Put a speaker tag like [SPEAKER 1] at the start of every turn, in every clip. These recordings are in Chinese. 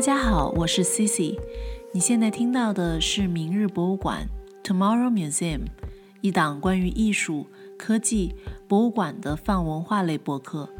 [SPEAKER 1] 大家好，我是 Cici。你现在听到的是《明日博物馆》（Tomorrow Museum），一档关于艺术、科技、博物馆的泛文化类博客。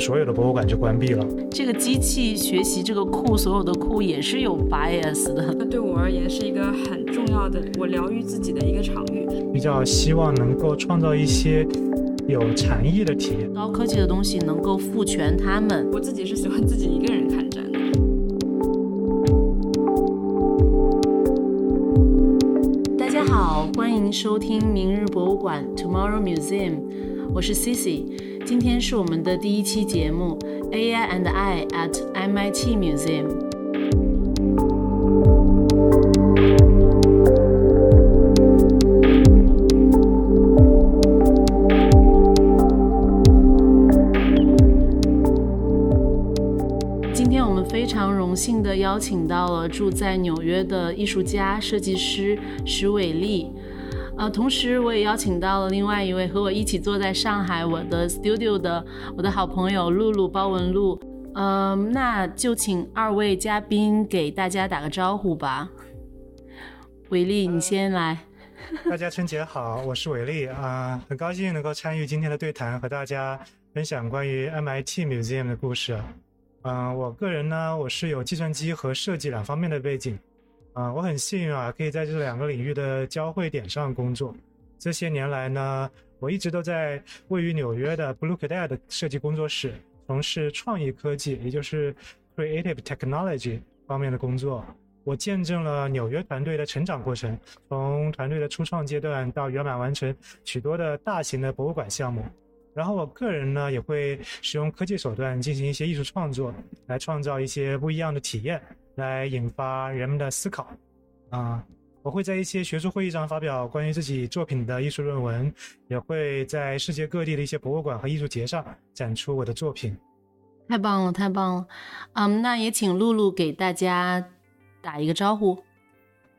[SPEAKER 2] 所有的博物馆就关闭了。
[SPEAKER 1] 这个机器学习这个库，所有的库也是有 bias 的。
[SPEAKER 3] 那对我而言是一个很重要的，我疗愈自己的一个场域。
[SPEAKER 2] 比较希望能够创造一些有禅意的体验。
[SPEAKER 1] 高科技的东西能够赋权他们。
[SPEAKER 3] 我自己是喜欢自己一个人看展的。
[SPEAKER 1] 大家好，欢迎收听明日博物馆 Tomorrow Museum，我是 Cici。今天是我们的第一期节目，AI and I at MIT Museum。邀请到了住在纽约的艺术家、设计师徐伟丽。呃，同时我也邀请到了另外一位和我一起坐在上海我的 studio 的我的好朋友露露包文露。嗯，那就请二位嘉宾给大家打个招呼吧。伟丽，你先来。
[SPEAKER 2] 大家春节好，我是伟丽啊，很高兴能够参与今天的对谈，和大家分享关于 MIT Museum 的故事。嗯，我个人呢，我是有计算机和设计两方面的背景。啊，我很幸运啊，可以在这两个领域的交汇点上工作。这些年来呢，我一直都在位于纽约的 Blue Cadet 设计工作室从事创意科技，也就是 Creative Technology 方面的工作。我见证了纽约团队的成长过程，从团队的初创阶段到圆满完成许多的大型的博物馆项目。然后我个人呢，也会使用科技手段进行一些艺术创作，来创造一些不一样的体验。来引发人们的思考，啊，我会在一些学术会议上发表关于自己作品的艺术论文，也会在世界各地的一些博物馆和艺术节上展出我的作品。
[SPEAKER 1] 太棒了，太棒了，嗯，那也请露露给大家打一个招呼。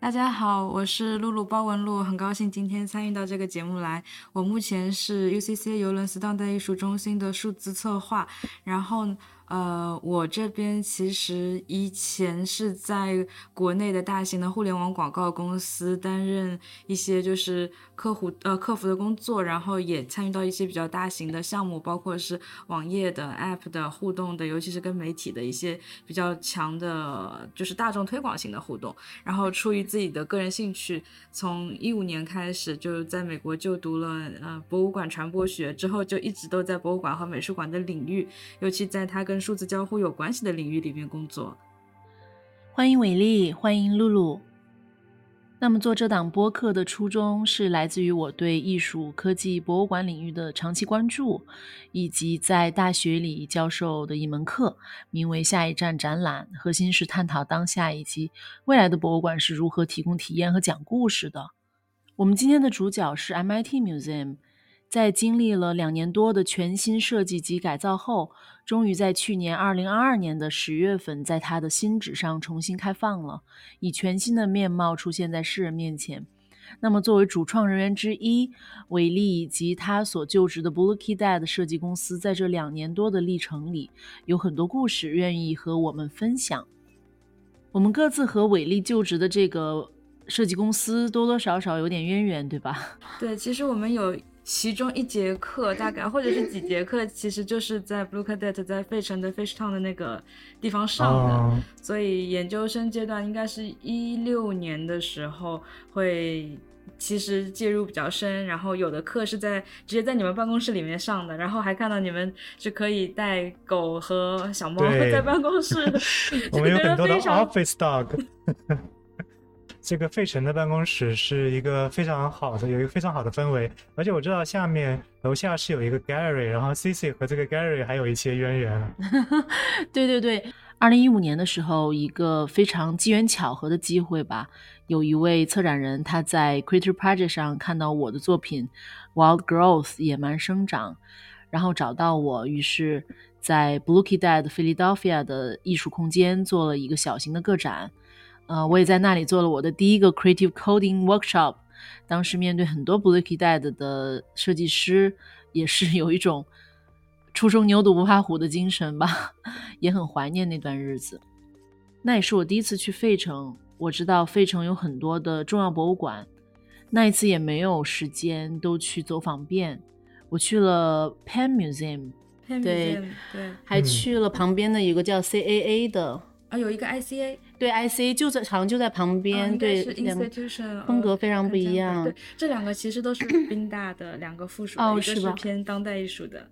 [SPEAKER 3] 大家好，我是露露包文露，很高兴今天参与到这个节目来。我目前是 UCC 游轮 s t a n d a 艺术中心的数字策划，然后。呃，我这边其实以前是在国内的大型的互联网广告公司担任一些就是客户呃客服的工作，然后也参与到一些比较大型的项目，包括是网页的、App 的互动的，尤其是跟媒体的一些比较强的，就是大众推广型的互动。然后出于自己的个人兴趣，从一五年开始就在美国就读了呃博物馆传播学，之后就一直都在博物馆和美术馆的领域，尤其在他跟跟数字交互有关系的领域里面工作。
[SPEAKER 1] 欢迎伟丽，欢迎露露。那么做这档播客的初衷是来自于我对艺术、科技、博物馆领域的长期关注，以及在大学里教授的一门课，名为“下一站展览”，核心是探讨当下以及未来的博物馆是如何提供体验和讲故事的。我们今天的主角是 MIT Museum。在经历了两年多的全新设计及改造后，终于在去年二零二二年的十月份，在他的新址上重新开放了，以全新的面貌出现在世人面前。那么，作为主创人员之一，韦利以及他所就职的 Blue Key Dad 设计公司，在这两年多的历程里，有很多故事愿意和我们分享。我们各自和韦利就职的这个设计公司多多少少有点渊源，对吧？
[SPEAKER 3] 对，其实我们有。其中一节课大概或者是几节课，其实就是在 Blue Cadet 在费城的 Fish Town 的那个地方上的，所以研究生阶段应该是一六年的时候会其实介入比较深，然后有的课是在直接在你们办公室里面上的，然后还看到你们是可以带狗和小猫在办公室，
[SPEAKER 2] 我们有很多的 Office Dog。这个费城的办公室是一个非常好的，有一个非常好的氛围，而且我知道下面楼下是有一个 Gary，然后 Cici 和这个 Gary 还有一些渊源。
[SPEAKER 1] 对对对，二零一五年的时候，一个非常机缘巧合的机会吧，有一位策展人他在 Creator Project 上看到我的作品 Wild Growth 野蛮生长，然后找到我，于是。在 Blue Key Dad Philadelphia 的艺术空间做了一个小型的个展。呃，我也在那里做了我的第一个 Creative Coding Workshop。当时面对很多 Blue Key Dad 的设计师，也是有一种初生牛犊不怕虎的精神吧，也很怀念那段日子。那也是我第一次去费城，我知道费城有很多的重要博物馆，那一次也没有时间都去走访遍。我去了 Penn Museum，对
[SPEAKER 3] 对，
[SPEAKER 1] 还去了旁边的一个叫 CAA 的，
[SPEAKER 3] 啊，有一个 ICA，
[SPEAKER 1] 对 ICA 就在好像就在旁边，对，风格非常不一样。
[SPEAKER 3] 对，这两个其实都是 宾大的两个附属，
[SPEAKER 1] 哦，
[SPEAKER 3] 是吧？偏当代艺术的。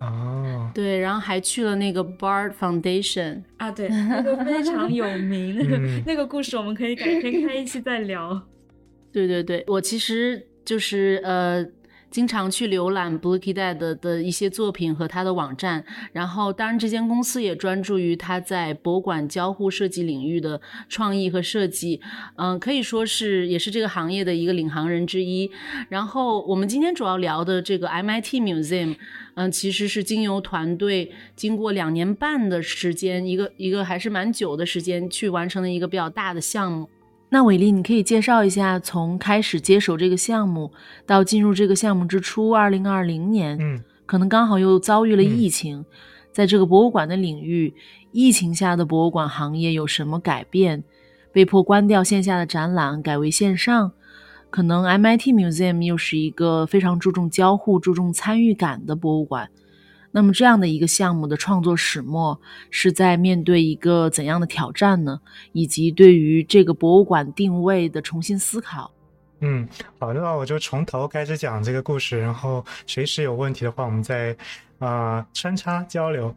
[SPEAKER 2] 哦，
[SPEAKER 1] 对，然后还去了那个 Bard Foundation
[SPEAKER 3] 啊，对，那个非常有名，那个那个故事我们可以改天开一期再聊。
[SPEAKER 1] 对对对，我其实就是呃。经常去浏览 Bluekidad 的一些作品和他的网站，然后当然这间公司也专注于他在博物馆交互设计领域的创意和设计，嗯，可以说是也是这个行业的一个领航人之一。然后我们今天主要聊的这个 MIT Museum，嗯，其实是经由团队经过两年半的时间，一个一个还是蛮久的时间去完成的一个比较大的项目。那伟丽，你可以介绍一下，从开始接手这个项目到进入这个项目之初，二零二零年，
[SPEAKER 2] 嗯，
[SPEAKER 1] 可能刚好又遭遇了疫情，在这个博物馆的领域，疫情下的博物馆行业有什么改变？被迫关掉线下的展览，改为线上，可能 MIT Museum 又是一个非常注重交互、注重参与感的博物馆。那么这样的一个项目的创作始末是在面对一个怎样的挑战呢？以及对于这个博物馆定位的重新思考。
[SPEAKER 2] 嗯，好的，我就从头开始讲这个故事，然后随时有问题的话，我们再啊穿插交流。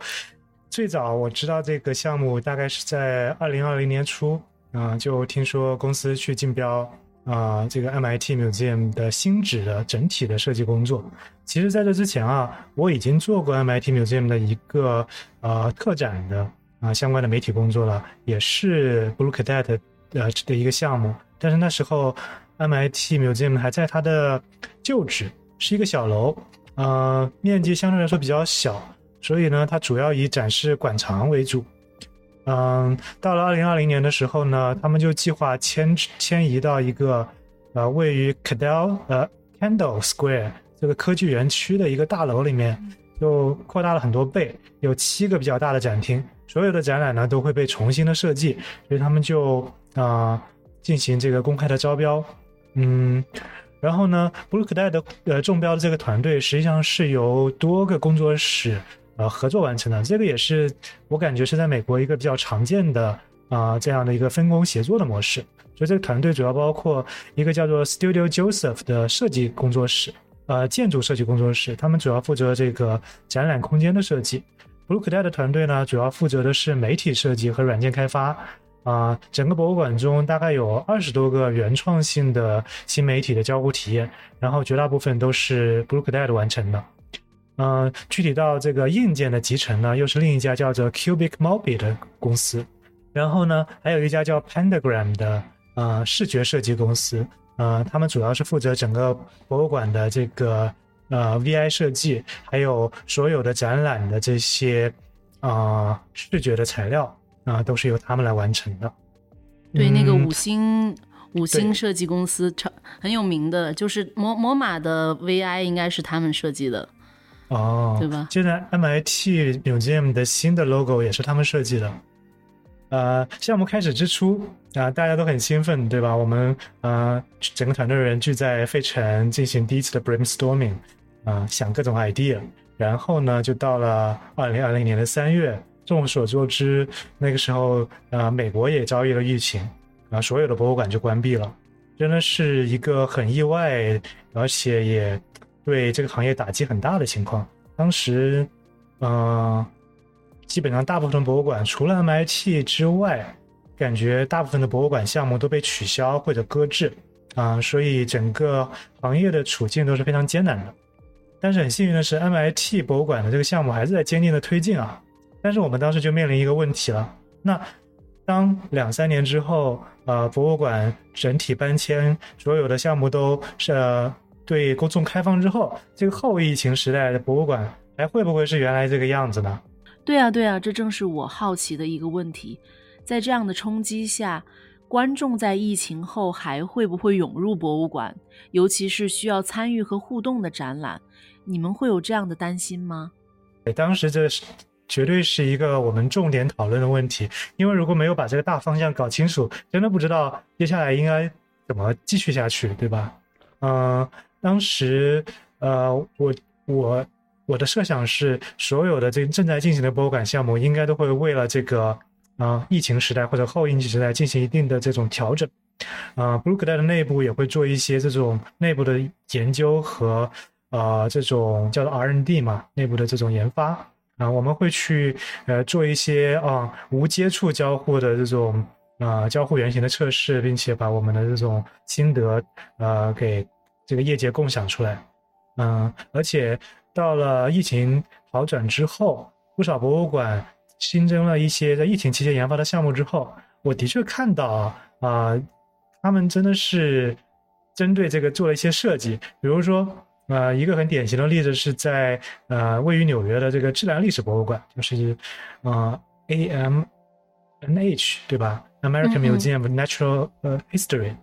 [SPEAKER 2] 最早我知道这个项目大概是在二零二零年初啊，就听说公司去竞标。啊，这个 MIT Museum 的新址的整体的设计工作，其实在这之前啊，我已经做过 MIT Museum 的一个呃特展的啊相关的媒体工作了，也是 Blue Cadet 呃的一个项目。但是那时候 MIT Museum 还在它的旧址，是一个小楼，呃，面积相对来说比较小，所以呢，它主要以展示馆藏为主。嗯，到了二零二零年的时候呢，他们就计划迁迁移到一个呃位于 Cadell 呃 Candle Square 这个科技园区的一个大楼里面，就扩大了很多倍，有七个比较大的展厅，所有的展览呢都会被重新的设计，所以他们就啊进行这个公开的招标。嗯，然后呢，Blue Cadet 的呃中标的这个团队实际上是由多个工作室。呃，合作完成的这个也是我感觉是在美国一个比较常见的啊这样的一个分工协作的模式。所以这个团队主要包括一个叫做 Studio Joseph 的设计工作室，呃，建筑设计工作室，他们主要负责这个展览空间的设计。Blue Cadet 的团队呢，主要负责的是媒体设计和软件开发。啊，整个博物馆中大概有二十多个原创性的新媒体的交互体验，然后绝大部分都是 Blue Cadet 完成的。嗯，具体到这个硬件的集成呢，又是另一家叫做 Cubic Mobi 的公司。然后呢，还有一家叫 Pandagram 的呃视觉设计公司。呃，他们主要是负责整个博物馆的这个呃 VI 设计，还有所有的展览的这些啊视觉的材料啊，都是由他们来完成的。
[SPEAKER 1] 对，那个五星五星设计公司超很有名的，就是魔魔马的 VI 应该是他们设计的。
[SPEAKER 2] 哦，
[SPEAKER 1] 对吧？
[SPEAKER 2] 现在 MIT Museum 的新的 logo 也是他们设计的。呃，项目开始之初啊，大家都很兴奋，对吧？我们呃，整个团队的人聚在费城进行第一次的 brainstorming，啊，想各种 idea。然后呢，就到了二零二零年的三月，众所周知，那个时候啊，美国也遭遇了疫情，啊，所有的博物馆就关闭了，真的是一个很意外，而且也。对这个行业打击很大的情况，当时，嗯，基本上大部分博物馆除了 MIT 之外，感觉大部分的博物馆项目都被取消或者搁置，啊，所以整个行业的处境都是非常艰难的。但是很幸运的是，MIT 博物馆的这个项目还是在坚定的推进啊。但是我们当时就面临一个问题了，那当两三年之后，呃，博物馆整体搬迁，所有的项目都是。对公众开放之后，这个后疫情时代的博物馆还会不会是原来这个样子呢？
[SPEAKER 1] 对啊，对啊，这正是我好奇的一个问题。在这样的冲击下，观众在疫情后还会不会涌入博物馆？尤其是需要参与和互动的展览，你们会有这样的担心吗？
[SPEAKER 2] 当时这是绝对是一个我们重点讨论的问题，因为如果没有把这个大方向搞清楚，真的不知道接下来应该怎么继续下去，对吧？嗯，当时呃，我我。我的设想是，所有的这正在进行的博物馆项目，应该都会为了这个啊疫情时代或者后疫情时代进行一定的这种调整。啊，布鲁克代的内部也会做一些这种内部的研究和呃这种叫做 R&D 嘛，内部的这种研发啊，我们会去呃做一些啊无接触交互的这种啊交互原型的测试，并且把我们的这种心得呃给这个业界共享出来。嗯，而且。到了疫情好转之后，不少博物馆新增了一些在疫情期间研发的项目之后，我的确看到啊，他们真的是针对这个做了一些设计。比如说，呃，一个很典型的例子是在呃位于纽约的这个自然历史博物馆，就是呃 AMNH 对吧？American Museum of Natural 呃 History，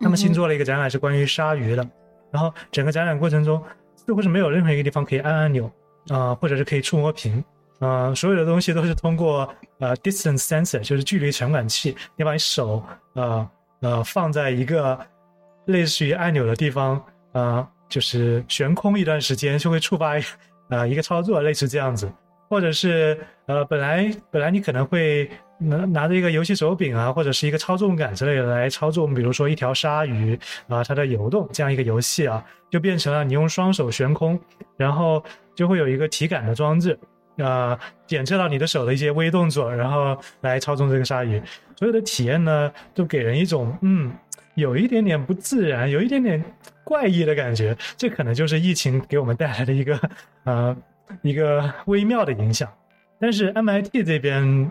[SPEAKER 2] 他们新做了一个展览是关于鲨鱼的，然后整个展览过程中。似乎是没有任何一个地方可以按按钮啊，或者是可以触摸屏啊，所有的东西都是通过呃 distance sensor，就是距离传感器，你把你手呃呃放在一个类似于按钮的地方啊，就是悬空一段时间就会触发啊一个操作，类似这样子，或者是呃本来本来你可能会。拿拿着一个游戏手柄啊，或者是一个操纵杆之类的来操纵，比如说一条鲨鱼啊，它的游动这样一个游戏啊，就变成了你用双手悬空，然后就会有一个体感的装置啊，检测到你的手的一些微动作，然后来操纵这个鲨鱼。所有的体验呢，都给人一种嗯，有一点点不自然，有一点点怪异的感觉。这可能就是疫情给我们带来的一个呃一个微妙的影响。但是 MIT 这边。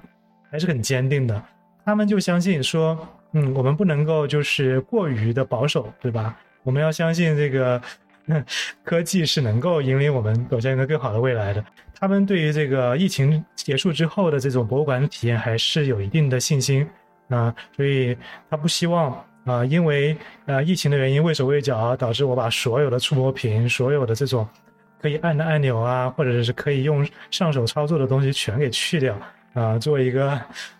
[SPEAKER 2] 还是很坚定的，他们就相信说，嗯，我们不能够就是过于的保守，对吧？我们要相信这个 科技是能够引领我们走向一个更好的未来的。他们对于这个疫情结束之后的这种博物馆体验还是有一定的信心啊，所以他不希望啊，因为呃疫情的原因畏手畏脚，导致我把所有的触摸屏、所有的这种可以按的按钮啊，或者是可以用上手操作的东西全给去掉。啊，做一个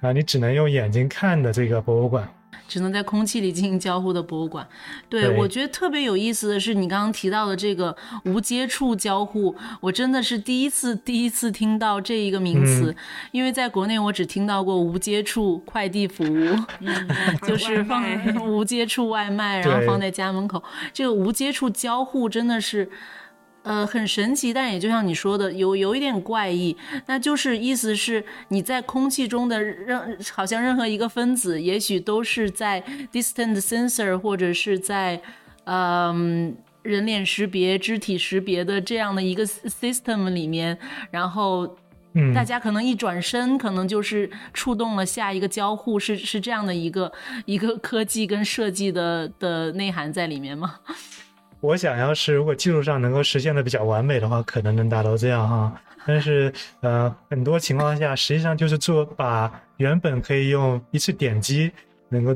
[SPEAKER 2] 啊，你只能用眼睛看的这个博物馆，
[SPEAKER 1] 只能在空气里进行交互的博物馆。对我觉得特别有意思的是，你刚刚提到的这个无接触交互，我真的是第一次第一次听到这一个名词，因为在国内我只听到过无接触快递服务，就是放无接触外卖，然后放在家门口。这个无接触交互真的是。呃，很神奇，但也就像你说的，有有一点怪异。那就是意思是你在空气中的任，好像任何一个分子，也许都是在 distant sensor 或者是在，嗯，人脸识别、肢体识别的这样的一个 system 里面，然后，大家可能一转身，可能就是触动了下一个交互，是是这样的一个一个科技跟设计的的内涵在里面吗？
[SPEAKER 2] 我想要是如果技术上能够实现的比较完美的话，可能能达到这样哈。但是呃，很多情况下实际上就是做把原本可以用一次点击能够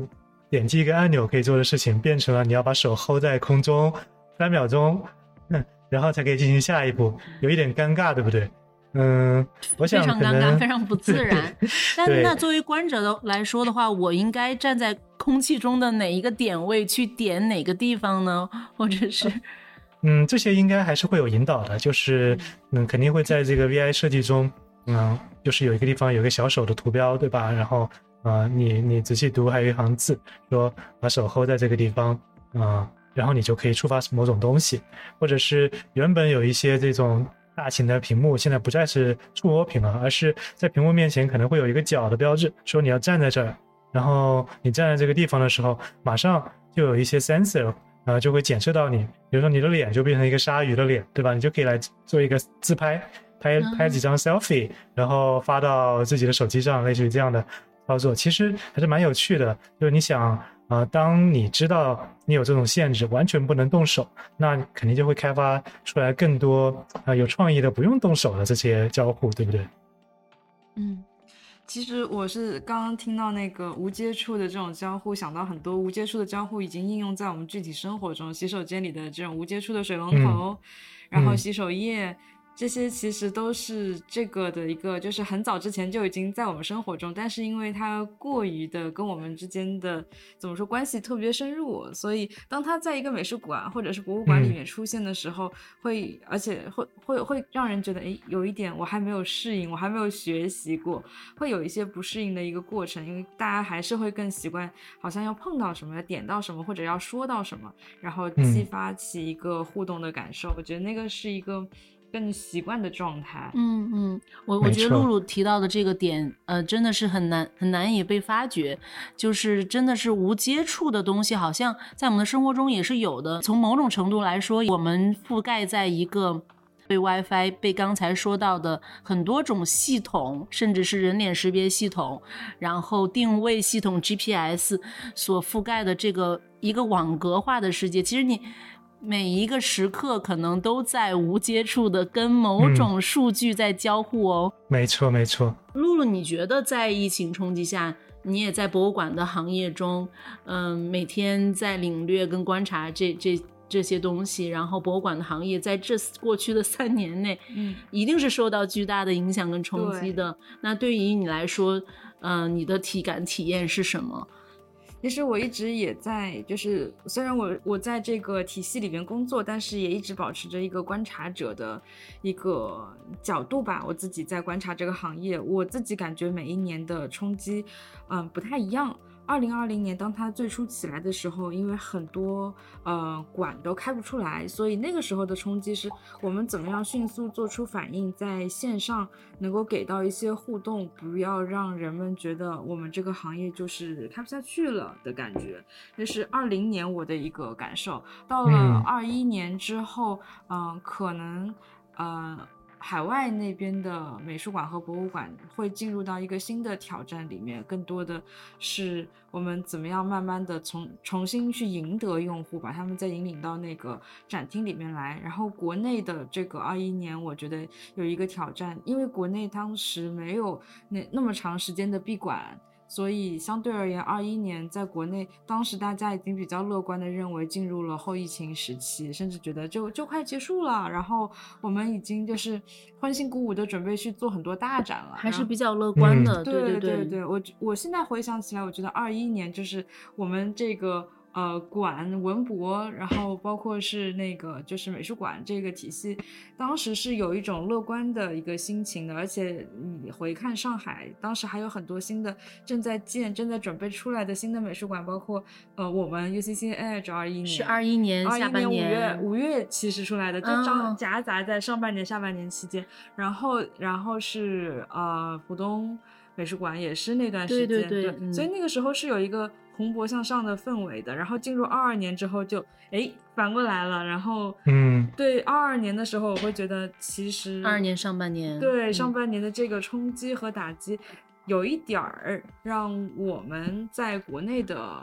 [SPEAKER 2] 点击一个按钮可以做的事情，变成了你要把手 hold 在空中三秒钟，嗯然后才可以进行下一步，有一点尴尬，对不对？嗯，我想
[SPEAKER 1] 非常尴尬，非常不自然。但那作为观者的来说的话，我应该站在空气中的哪一个点位去点哪个地方呢？或者是，
[SPEAKER 2] 嗯，这些应该还是会有引导的，就是嗯，肯定会在这个 VI 设计中，嗯，就是有一个地方有个小手的图标，对吧？然后啊，你你仔细读，还有一行字说把手 hold 在这个地方啊，然后你就可以触发某种东西，或者是原本有一些这种。大型的屏幕现在不再是触摸屏了，而是在屏幕面前可能会有一个脚的标志，说你要站在这儿，然后你站在这个地方的时候，马上就有一些 sensor 啊就会检测到你，比如说你的脸就变成一个鲨鱼的脸，对吧？你就可以来做一个自拍，拍拍几张 selfie，然后发到自己的手机上，类似于这样的操作，其实还是蛮有趣的。就是你想。啊，当你知道你有这种限制，完全不能动手，那肯定就会开发出来更多啊有创意的不用动手的这些交互，对不对？
[SPEAKER 3] 嗯。其实我是刚刚听到那个无接触的这种交互，想到很多无接触的交互已经应用在我们具体生活中，洗手间里的这种无接触的水龙头，然后洗手液。这些其实都是这个的一个，就是很早之前就已经在我们生活中，但是因为它过于的跟我们之间的怎么说关系特别深入，所以当它在一个美术馆或者是博物馆里面出现的时候，会而且会会会让人觉得，哎，有一点我还没有适应，我还没有学习过，会有一些不适应的一个过程，因为大家还是会更习惯，好像要碰到什么，点到什么，或者要说到什么，然后激发起一个互动的感受。我觉得那个是一个。更习惯的状态。
[SPEAKER 1] 嗯嗯，我我觉得露露提到的这个点，呃，真的是很难很难以被发掘。就是真的是无接触的东西，好像在我们的生活中也是有的。从某种程度来说，我们覆盖在一个被 WiFi、被刚才说到的很多种系统，甚至是人脸识别系统，然后定位系统 GPS 所覆盖的这个一个网格化的世界。其实你。每一个时刻可能都在无接触的跟某种数据在交互哦。
[SPEAKER 2] 没错，没错。
[SPEAKER 1] 露露，你觉得在疫情冲击下，你也在博物馆的行业中，嗯，每天在领略跟观察这这这些东西，然后博物馆的行业在这过去的三年内，嗯，一定是受到巨大的影响跟冲击的。那对于你来说，嗯，你的体感体验是什么？
[SPEAKER 3] 其实我一直也在，就是虽然我我在这个体系里面工作，但是也一直保持着一个观察者的一个角度吧。我自己在观察这个行业，我自己感觉每一年的冲击，嗯，不太一样。二零二零年，当它最初起来的时候，因为很多呃馆都开不出来，所以那个时候的冲击是我们怎么样迅速做出反应，在线上能够给到一些互动，不要让人们觉得我们这个行业就是开不下去了的感觉。这是二零年我的一个感受。到了二一年之后，嗯，可能呃。海外那边的美术馆和博物馆会进入到一个新的挑战里面，更多的是我们怎么样慢慢的从重新去赢得用户，把他们再引领到那个展厅里面来。然后国内的这个二一年，我觉得有一个挑战，因为国内当时没有那那么长时间的闭馆。所以相对而言，二一年在国内，当时大家已经比较乐观的认为进入了后疫情时期，甚至觉得就就快结束了。然后我们已经就是欢欣鼓舞的准备去做很多大展了，
[SPEAKER 1] 还是比较乐观的。
[SPEAKER 3] 对
[SPEAKER 1] 对对
[SPEAKER 3] 对，我我现在回想起来，我觉得二一年就是我们这个。呃，馆文博，然后包括是那个就是美术馆这个体系，当时是有一种乐观的一个心情的，而且你回看上海，当时还有很多新的正在建、正在准备出来的新的美术馆，包括呃我们 UCC Edge 二一年
[SPEAKER 1] 是二一年下半
[SPEAKER 3] 年五月五月其实出来的，就夹夹杂在上半年下半年期间，然后然后是呃浦东美术馆也是那段时
[SPEAKER 1] 间，对对对，
[SPEAKER 3] 所以那个时候是有一个。蓬勃向上的氛围的，然后进入二二年之后就哎反过来了，然后
[SPEAKER 2] 嗯，
[SPEAKER 3] 对二二年的时候，我会觉得其实
[SPEAKER 1] 二二年上半年
[SPEAKER 3] 对上半年的这个冲击和打击，有一点儿让我们在国内的，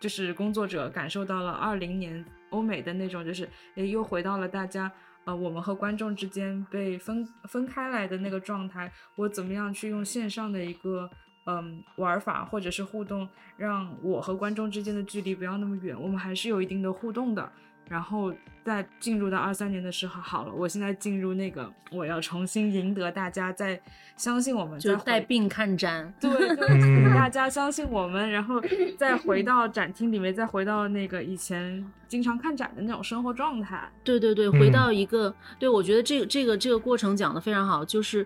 [SPEAKER 3] 就是工作者感受到了二零年欧美的那种，就是哎又回到了大家呃我们和观众之间被分分开来的那个状态，我怎么样去用线上的一个。嗯，玩法或者是互动，让我和观众之间的距离不要那么远，我们还是有一定的互动的。然后再进入到二三年的时候，好了，我现在进入那个，我要重新赢得大家再相信我们，
[SPEAKER 1] 就带病看展，
[SPEAKER 3] 对对，大家相信我们，然后再回到展厅里面，再回到那个以前经常看展的那种生活状态。
[SPEAKER 1] 对对对，回到一个，对我觉得这个这个这个过程讲的非常好，就是。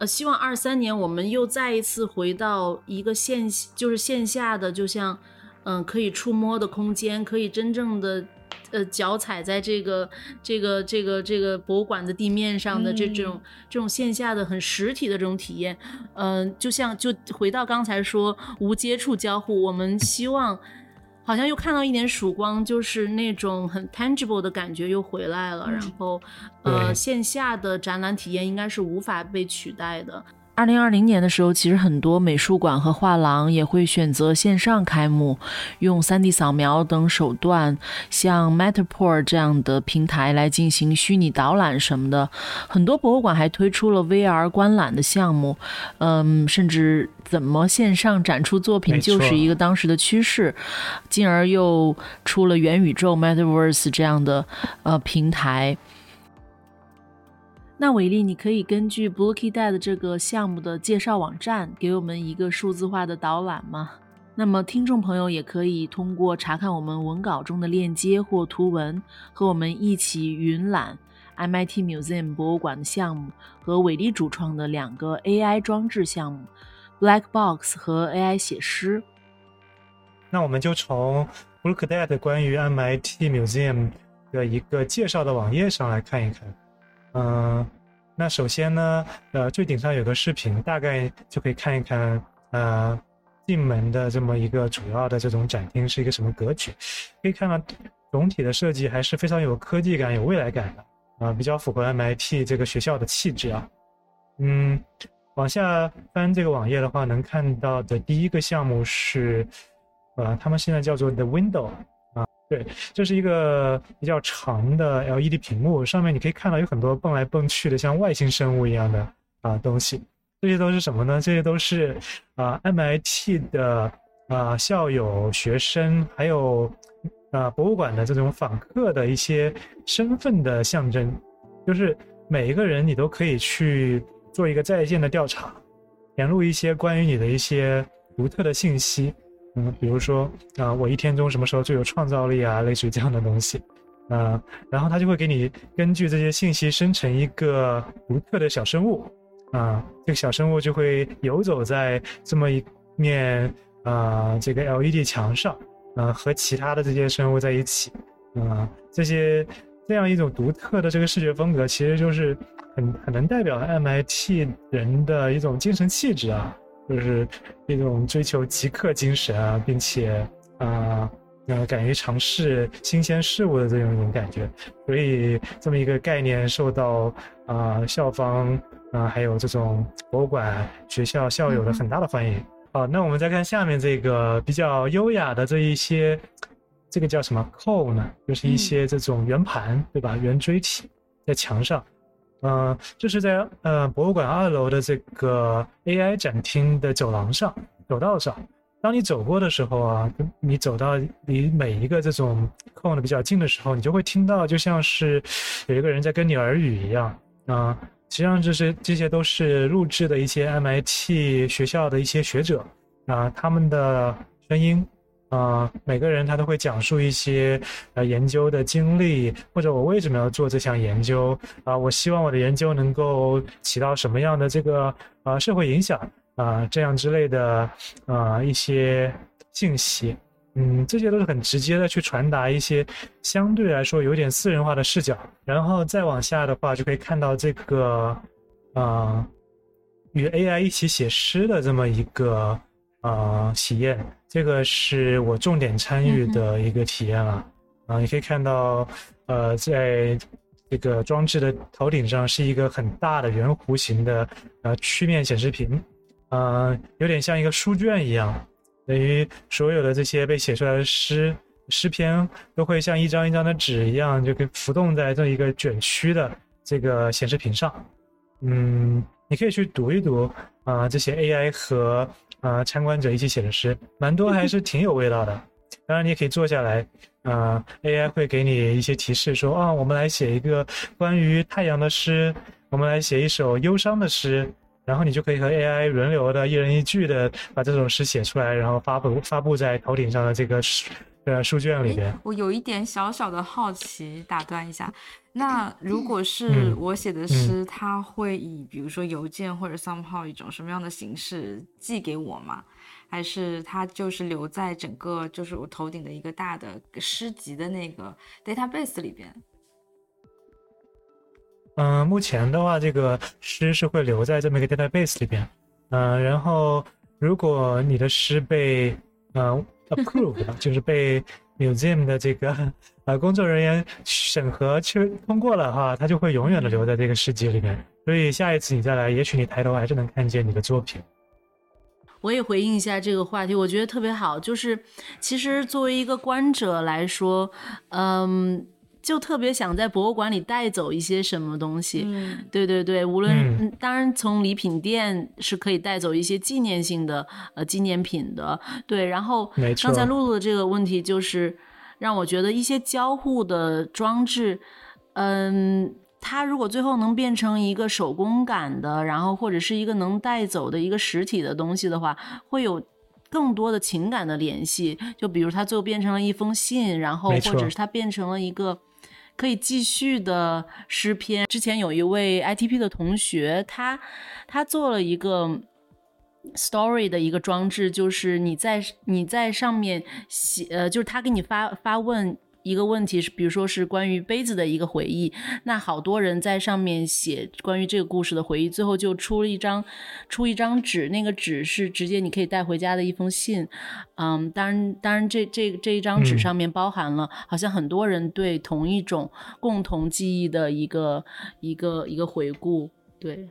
[SPEAKER 1] 呃，希望二三年我们又再一次回到一个线，就是线下的，就像，嗯，可以触摸的空间，可以真正的，呃，脚踩在这个这个这个这个博物馆的地面上的这这种这种线下的很实体的这种体验，嗯，就像就回到刚才说无接触交互，我们希望。好像又看到一点曙光，就是那种很 tangible 的感觉又回来了。然后，呃，线下的展览体验应该是无法被取代的。二零二零年的时候，其实很多美术馆和画廊也会选择线上开幕，用 3D 扫描等手段，像 Matterport 这样的平台来进行虚拟导览什么的。很多博物馆还推出了 VR 观览的项目，嗯，甚至怎么线上展出作品就是一个当时的趋势，进而又出了元宇宙 Metaverse 这样的呃平台。那伟丽，你可以根据 Blooky Dad 这个项目的介绍网站，给我们一个数字化的导览吗？那么听众朋友也可以通过查看我们文稿中的链接或图文，和我们一起云览 MIT Museum 博物馆的项目和伟丽主创的两个 AI 装置项目 Black Box 和 AI 写诗。
[SPEAKER 2] 那我们就从 Blooky Dad 关于 MIT Museum 的一个介绍的网页上来看一看。嗯，那首先呢，呃，最顶上有个视频，大概就可以看一看，呃，进门的这么一个主要的这种展厅是一个什么格局。可以看到，总体的设计还是非常有科技感、有未来感的，啊，比较符合 MIT 这个学校的气质啊。嗯，往下翻这个网页的话，能看到的第一个项目是，呃，他们现在叫做 The Window。对，这是一个比较长的 LED 屏幕，上面你可以看到有很多蹦来蹦去的像外星生物一样的啊东西。这些都是什么呢？这些都是啊 MIT 的啊校友、学生，还有啊博物馆的这种访客的一些身份的象征。就是每一个人你都可以去做一个在线的调查，填入一些关于你的一些独特的信息。嗯，比如说啊，我一天中什么时候最有创造力啊，类似于这样的东西，啊，然后他就会给你根据这些信息生成一个独特的小生物，啊，这个小生物就会游走在这么一面啊这个 LED 墙上，啊，和其他的这些生物在一起，啊，这些这样一种独特的这个视觉风格，其实就是很很能代表 MIT 人的一种精神气质啊。就是一种追求极客精神啊，并且啊，呃，敢于尝试新鲜事物的这样一种感觉，所以这么一个概念受到啊校方啊还有这种博物馆、学校校友的很大的欢迎。好，那我们再看下面这个比较优雅的这一些，这个叫什么 cone 呢？就是一些这种圆盘，对吧？圆锥体在墙上。嗯，就是在呃博物馆二楼的这个 AI 展厅的走廊上、走道上，当你走过的时候啊，你走到离每一个这种空的比较近的时候，你就会听到，就像是有一个人在跟你耳语一样啊。实际上，这是这些都是录制的一些 MIT 学校的一些学者啊，他们的声音。啊，每个人他都会讲述一些呃研究的经历，或者我为什么要做这项研究啊？我希望我的研究能够起到什么样的这个啊社会影响啊？这样之类的啊一些信息，嗯，这些都是很直接的去传达一些相对来说有点私人化的视角。然后再往下的话，就可以看到这个啊与 AI 一起写诗的这么一个。啊，体验，这个是我重点参与的一个体验了。啊，你可以看到，呃，在这个装置的头顶上是一个很大的圆弧形的呃曲面显示屏，呃，有点像一个书卷一样，等于所有的这些被写出来的诗诗篇都会像一张一张的纸一样，就跟浮动在这一个卷曲的这个显示屏上。嗯，你可以去读一读啊，这些 AI 和。啊，参观者一起写的诗，蛮多，还是挺有味道的。当然，你也可以坐下来，啊，AI 会给你一些提示，说啊，我们来写一个关于太阳的诗，我们来写一首忧伤的诗，然后你就可以和 AI 轮流的，一人一句的把这种诗写出来，然后发布发布在头顶上的这个书呃书卷里边。
[SPEAKER 3] 我有一点小小的好奇，打断一下。那如果是我写的诗，它会以比如说邮件或者 somehow 一种什么样的形式寄给我吗？还是它就是留在整个就是我头顶的一个大的诗集的那个 database 里边？
[SPEAKER 2] 嗯，目前的话，这个诗是会留在这么一个 database 里边。嗯，然后如果你的诗被嗯 approved，就是被 museum 的这个。呃，工作人员审核去通过了哈，它就会永远的留在这个诗集里面。所以下一次你再来，也许你抬头还是能看见你的作品。
[SPEAKER 1] 我也回应一下这个话题，我觉得特别好。就是其实作为一个观者来说，嗯，就特别想在博物馆里带走一些什么东西。
[SPEAKER 3] 嗯，
[SPEAKER 1] 对对对，无论当然从礼品店是可以带走一些纪念性的呃纪念品的。对，然后刚才露露的这个问题就是让我觉得一些交互的装置，嗯。它如果最后能变成一个手工感的，然后或者是一个能带走的一个实体的东西的话，会有更多的情感的联系。就比如它最后变成了一封信，然后或者是它变成了一个可以继续的诗篇。之前有一位 ITP 的同学，他他做了一个 story 的一个装置，就是你在你在上面写，呃，就是他给你发发问。一个问题是，比如说是关于杯子的一个回忆，那好多人在上面写关于这个故事的回忆，最后就出了一张，出一张纸，那个纸是直接你可以带回家的一封信，嗯，当然，当然这这这一张纸上面包含了好像很多人对同一种共同记忆的一个一个一个回顾，对，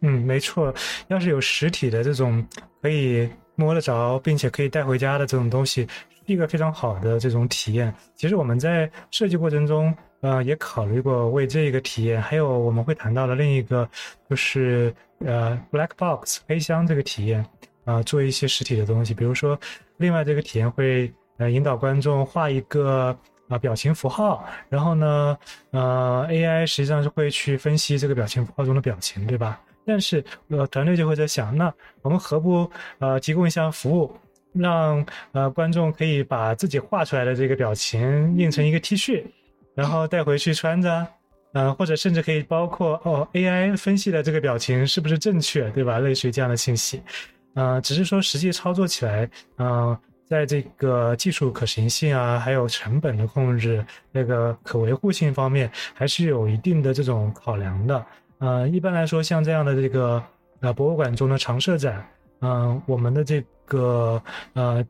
[SPEAKER 2] 嗯，没错，要是有实体的这种可以摸得着并且可以带回家的这种东西。一个非常好的这种体验。其实我们在设计过程中，呃，也考虑过为这个体验，还有我们会谈到的另一个，就是呃，black box 黑箱这个体验，啊，做一些实体的东西。比如说，另外这个体验会呃引导观众画一个啊表情符号，然后呢，呃，AI 实际上是会去分析这个表情符号中的表情，对吧？但是呃，团队就会在想，那我们何不呃提供一项服务？让呃观众可以把自己画出来的这个表情印成一个 T 恤，然后带回去穿着，嗯，或者甚至可以包括哦 AI 分析的这个表情是不是正确，对吧？类似于这样的信息，嗯，只是说实际操作起来，嗯，在这个技术可行性啊，还有成本的控制，那个可维护性方面，还是有一定的这种考量的。呃，一般来说，像这样的这个呃博物馆中的常设展。嗯，我们的这个呃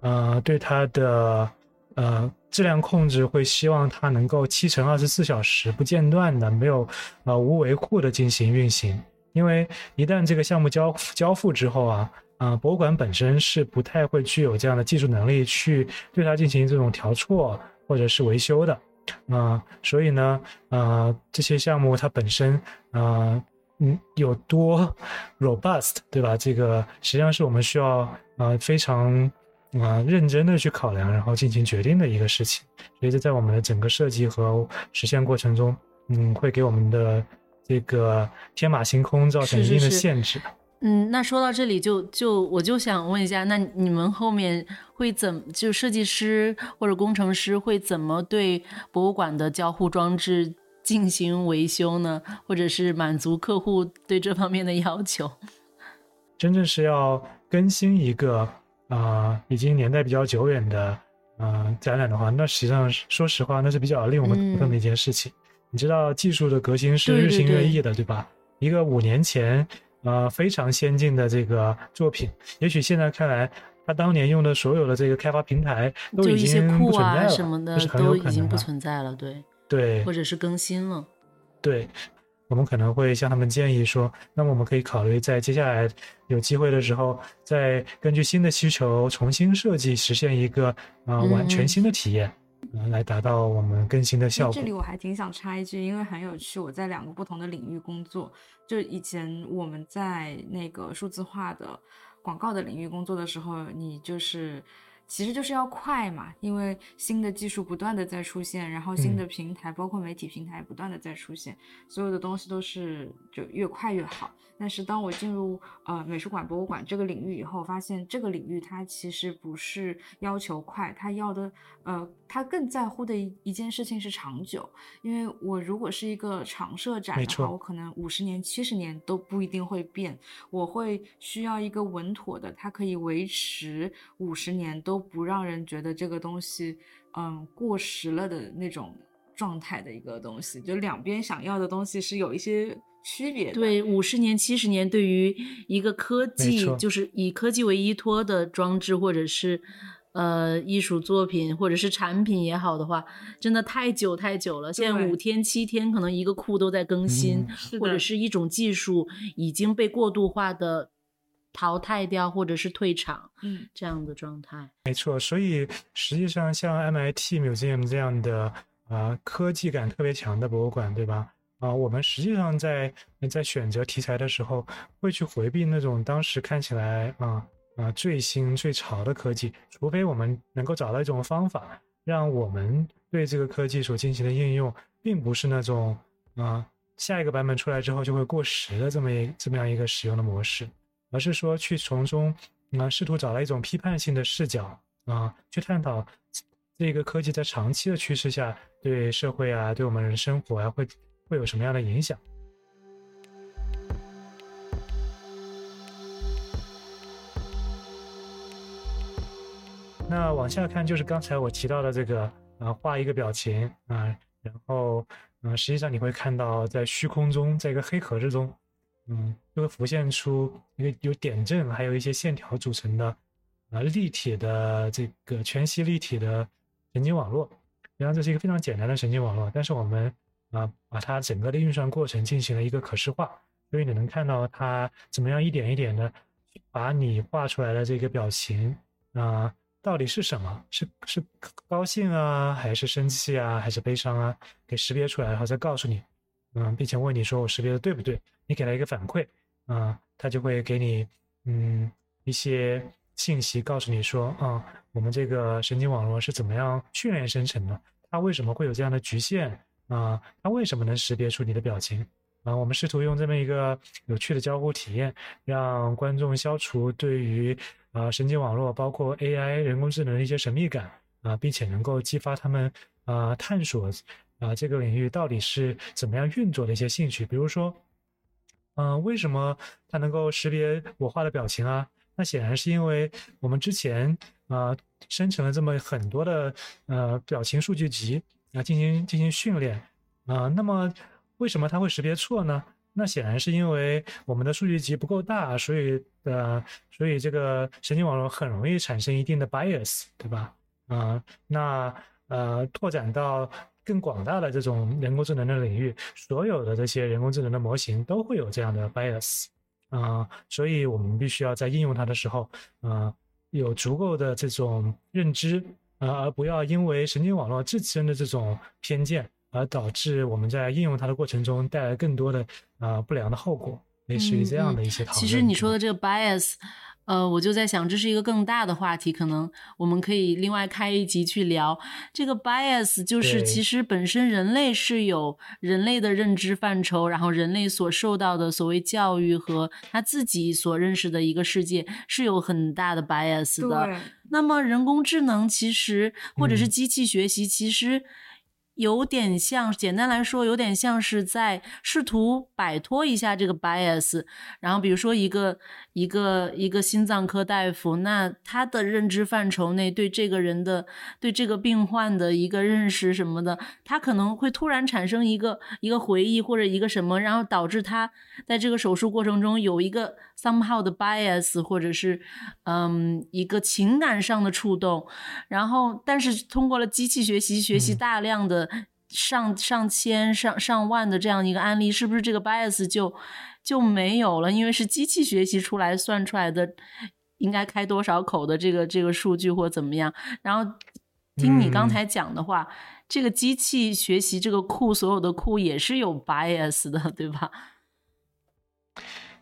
[SPEAKER 2] 呃，对它的呃质量控制会希望它能够七乘二十四小时不间断的，没有呃无维护的进行运行。因为一旦这个项目交交付之后啊，啊，博物馆本身是不太会具有这样的技术能力去对它进行这种调错或者是维修的，啊，所以呢，呃，这些项目它本身啊。嗯，有多 robust，对吧？这个实际上是我们需要啊非常啊认真的去考量，然后进行决定的一个事情。所以这在我们的整个设计和实现过程中，嗯，会给我们的这个天马行空造成一定的限制。
[SPEAKER 1] 嗯，那说到这里，就就我就想问一下，那你们后面会怎就设计师或者工程师会怎么对博物馆的交互装置？进行维修呢，或者是满足客户对这方面的要求。
[SPEAKER 2] 真正是要更新一个啊，已经年代比较久远的啊展览的话，那实际上说实话，那是比较令我们头疼的一件事情。你知道，技术的革新是日新月异的，对吧？一个五年前呃非常先进的这个作品，也许现在看来，他当年用的所有的这个开发平台都已经不存在了，
[SPEAKER 1] 什么的都已经不存在了，对。
[SPEAKER 2] 对，
[SPEAKER 1] 或者是更新了。
[SPEAKER 2] 对，我们可能会向他们建议说，那么我们可以考虑在接下来有机会的时候，再根据新的需求重新设计，实现一个啊完全新的体验，嗯，来达到我们更新的效果。
[SPEAKER 3] 这里我还挺想插一句，因为很有趣，我在两个不同的领域工作，就以前我们在那个数字化的广告的领域工作的时候，你就是。其实就是要快嘛，因为新的技术不断的在出现，然后新的平台，包括媒体平台不断的在出现，所有的东西都是就越快越好。但是当我进入呃美术馆、博物馆这个领域以后，发现这个领域它其实不是要求快，它要的呃，它更在乎的一一件事情是长久。因为我如果是一个长设展的话，我可能五十年、七十年都不一定会变，我会需要一个稳妥的，它可以维持五十年都不让人觉得这个东西嗯过时了的那种状态的一个东西。就两边想要的东西是有一些。区别
[SPEAKER 1] 对五十年、七十年，对于一个科技就是以科技为依托的装置，或者是呃艺术作品或者是产品也好的话，真的太久太久了。现在五天七天，可能一个库都在更新，
[SPEAKER 2] 嗯
[SPEAKER 1] 或者是一种技术已经被过度化的淘汰掉，或者是退场
[SPEAKER 3] 嗯
[SPEAKER 1] 这样的状态。
[SPEAKER 2] 没错，所以实际上像 MIT Museum 这样的啊、呃科技感特别强的博物馆，对吧？啊、我们实际上在在选择题材的时候，会去回避那种当时看起来啊啊、最新最潮的科技，除非我们能够找到一种方法，让我们对这个科技所进行的应用，并不是那种啊、下一个版本出来之后就会过时的这么一这么样一个使用的模式，而是说去从中啊、试图找到一种批判性的视角啊、去探讨这个科技在长期的趋势下对社会啊、对我们人生活啊会会有什么样的影响。那往下看就是刚才我提到的这个啊，画一个表情啊，然后嗯、实际上你会看到在虚空中，在一个黑盒之中，嗯，就会浮现出一个由点阵还有一些线条组成的啊立体的这个全息立体的神经网络。实际上这是一个非常简单的神经网络，但是我们啊把它整个的运算过程进行了一个可视化，所以你能看到它怎么样一点一点的把你画出来的这个表情啊。到底是什么？是是高兴啊，还是生气啊，还是悲伤啊？给识别出来，然后再告诉你，嗯，并且问你说我识别的对不对？你给他一个反馈，啊、他就会给你嗯一些信息，告诉你说，啊、我们这个神经网络是怎么样训练生成的？它为什么会有这样的局限？啊、它为什么能识别出你的表情？啊，我们试图用这么一个有趣的交互体验，让观众消除对于啊神经网络包括 AI 人工智能的一些神秘感啊，并且能够激发他们啊探索啊这个领域到底是怎么样运作的一些兴趣。比如说，嗯、为什么它能够识别我画的表情啊？那显然是因为我们之前啊生成了这么很多的呃表情数据集啊进行进行训练啊，那么为什么它会识别错呢？那显然是因为我们的数据集不够大，所以呃，所以这个神经网络很容易产生一定的 bias，对吧？啊、那呃，拓展到更广大的这种人工智能的领域，所有的这些人工智能的模型都会有这样的 bias，啊、所以我们必须要在应用它的时候，啊、有足够的这种认知，啊、而不要因为神经网络自身的这种偏见。而导致我们在应用它的过程中带来更多的啊、呃不良的后果，类似于这样的一些讨论。
[SPEAKER 1] 嗯其实你说的这个 bias，呃，我就在想，这是一个更大的话题，可能我们可以另外开一集去聊这个 bias。就是其实本身人类是有人类的认知范畴，然后人类所受到的所谓教育和他自己所认识的一个世界是有很大的 bias 的。那么人工智能其实或者是
[SPEAKER 2] 嗯
[SPEAKER 1] 机器学习，其实有点像，简单来说，有点像是在试图摆脱一下这个 bias。然后比如说一个一个一个心脏科大夫，那他的认知范畴内对这个人的对这个病患的一个认识什么的，他可能会突然产生一个一个回忆或者一个什么，然后导致他在这个手术过程中有一个 somehow 的 bias，或者是嗯一个情感上的触动，然后但是通过了机器学习，学习
[SPEAKER 2] 嗯
[SPEAKER 1] 大量的上上千上上万的这样一个案例，是不是这个 bias 就就没有了？因为是机器学习出来算出来的，应该开多少口的这个这个数据或怎么样？然后听你刚
[SPEAKER 2] 嗯
[SPEAKER 1] 才讲的话，这个机器学习这个库所有的库也是有 bias 的，对吧？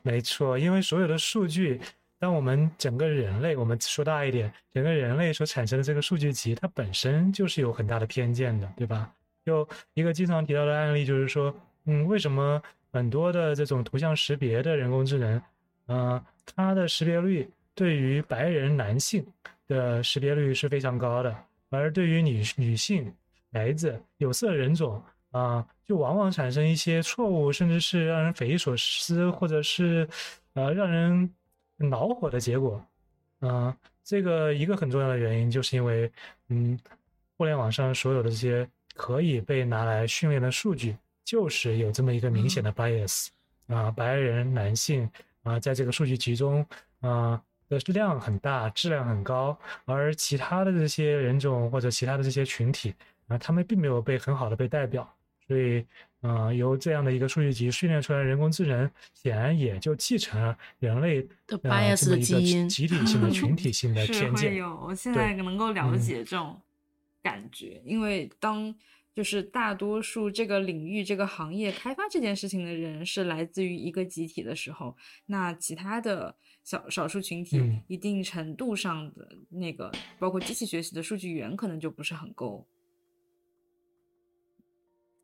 [SPEAKER 2] 没错，因为所有的数据，当我们整个人类，我们说大一点，整个人类所产生的这个数据集，它本身就是有很大的偏见的，对吧？就一个经常提到的案例，就是说，嗯，为什么很多的这种图像识别的人工智能，呃，它的识别率对于白人男性的识别率是非常高的，而对于女女性、孩子、有色人种啊、就往往产生一些错误，甚至是让人匪夷所思，或者是呃让人恼火的结果。啊、这个一个很重要的原因，就是因为嗯，互联网上所有的这些可以被拿来训练的数据，就是有这么一个明显的 bias 啊、白人男性啊、在这个数据集中啊、的量很大，质量很高，而其他的这些人种或者其他的这些群体啊，他们并没有被很好的被代表，所以，嗯，由这样的一个数据集训练出来的人工智能，显然也就继承了人类
[SPEAKER 1] 的
[SPEAKER 2] 呃
[SPEAKER 1] bias
[SPEAKER 2] 这么一个
[SPEAKER 1] 的基因
[SPEAKER 2] 集体性的、群体性的偏见。
[SPEAKER 3] 会有，我现在能够了
[SPEAKER 2] 嗯
[SPEAKER 3] 解这种感觉，因为当就是大多数这个领域、这个行业开发这件事情的人是来自于一个集体的时候，那其他的小少数群体
[SPEAKER 2] 嗯
[SPEAKER 3] 一定程度上的那个，包括机器学习的数据源可能就不是很够。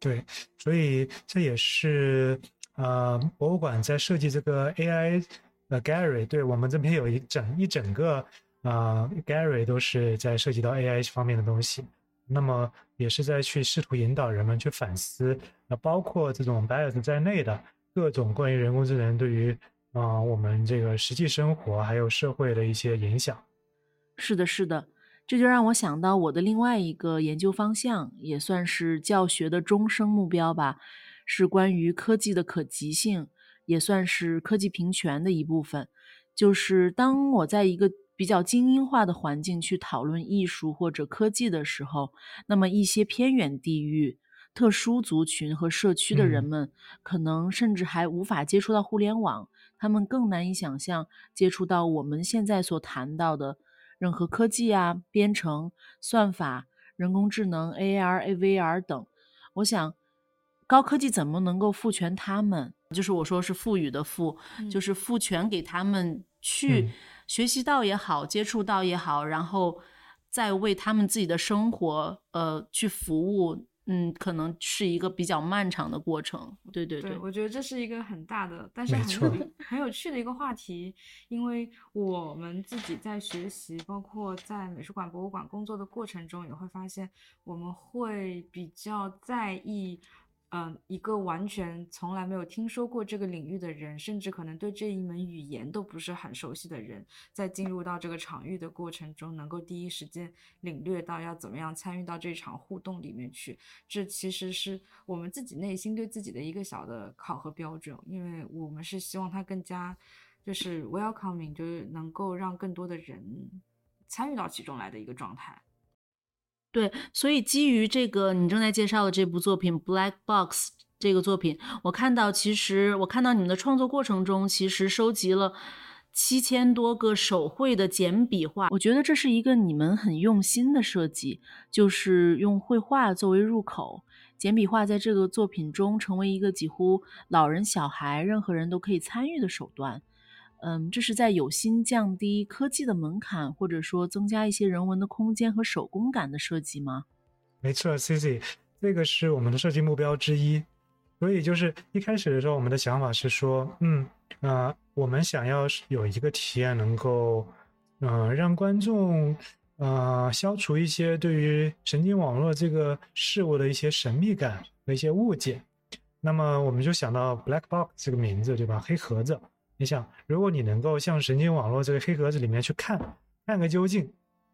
[SPEAKER 2] 对，所以这也是呃，博物馆在设计这个 AI 呃 Gallery，对我们这边有一整一整个啊、呃、Gallery 都是在涉及到 AI 方面的东西，那么也是在去试图引导人们去反思，呃，包括这种 bias 在内的各种关于人工智能对于啊、呃我们这个实际生活还有社会的一些影响。
[SPEAKER 1] 是的，是的，这就让我想到我的另外一个研究方向，也算是教学的终生目标吧，是关于科技的可及性，也算是科技平权的一部分。就是当我在一个比较精英化的环境去讨论艺术或者科技的时候，那么一些偏远地域、特殊族群和社区的人
[SPEAKER 2] 嗯
[SPEAKER 1] 们，可能甚至还无法接触到互联网，他们更难以想象接触到我们现在所谈到的任何科技啊、编程、算法、人工智能、AR、AVR 等。我想，高科技怎么能够赋权他们？就是我说是赋予的赋，
[SPEAKER 3] 嗯
[SPEAKER 1] 就是赋权给他们去
[SPEAKER 2] 嗯
[SPEAKER 1] 学习到也好，接触到也好，然后再为他们自己的生活呃去服务。嗯，可能是一个比较漫长的过程。对对
[SPEAKER 3] 对，我觉得这是一个很大的，但是很有很有趣的一个话题，因为我们自己在学习，包括在美术馆、博物馆工作的过程中，也会发现我们会比较在意。嗯，一个完全从来没有听说过这个领域的人，甚至可能对这一门语言都不是很熟悉的人，在进入到这个场域的过程中，能够第一时间领略到要怎么样参与到这场互动里面去。这其实是我们自己内心对自己的一个小的考核标准，因为我们是希望它更加就是 welcoming，就是能够让更多的人参与到其中来的一个状态。
[SPEAKER 1] 对，所以基于这个你正在介绍的这部作品《Black Box》这个作品，我看到其实我看到你们的创作过程中，其实收集了七千多个手绘的简笔画，我觉得这是一个你们很用心的设计，就是用绘画作为入口，简笔画在这个作品中成为一个几乎老人、小孩任何人都可以参与的手段。嗯，这是在有心降低科技的门槛，或者说增加一些人文的空间和手工感的设计吗？
[SPEAKER 2] 没错，Cici，这个是我们的设计目标之一。所以就是一开始的时候，我们的想法是说，嗯，啊、呃，我们想要有一个体验，能够，呃，让观众，呃，消除一些对于神经网络这个事物的一些神秘感和一些误解。那么我们就想到 Black Box 这个名字，对吧？黑盒子。你想，如果你能够向神经网络这个黑盒子里面去看，看个究竟，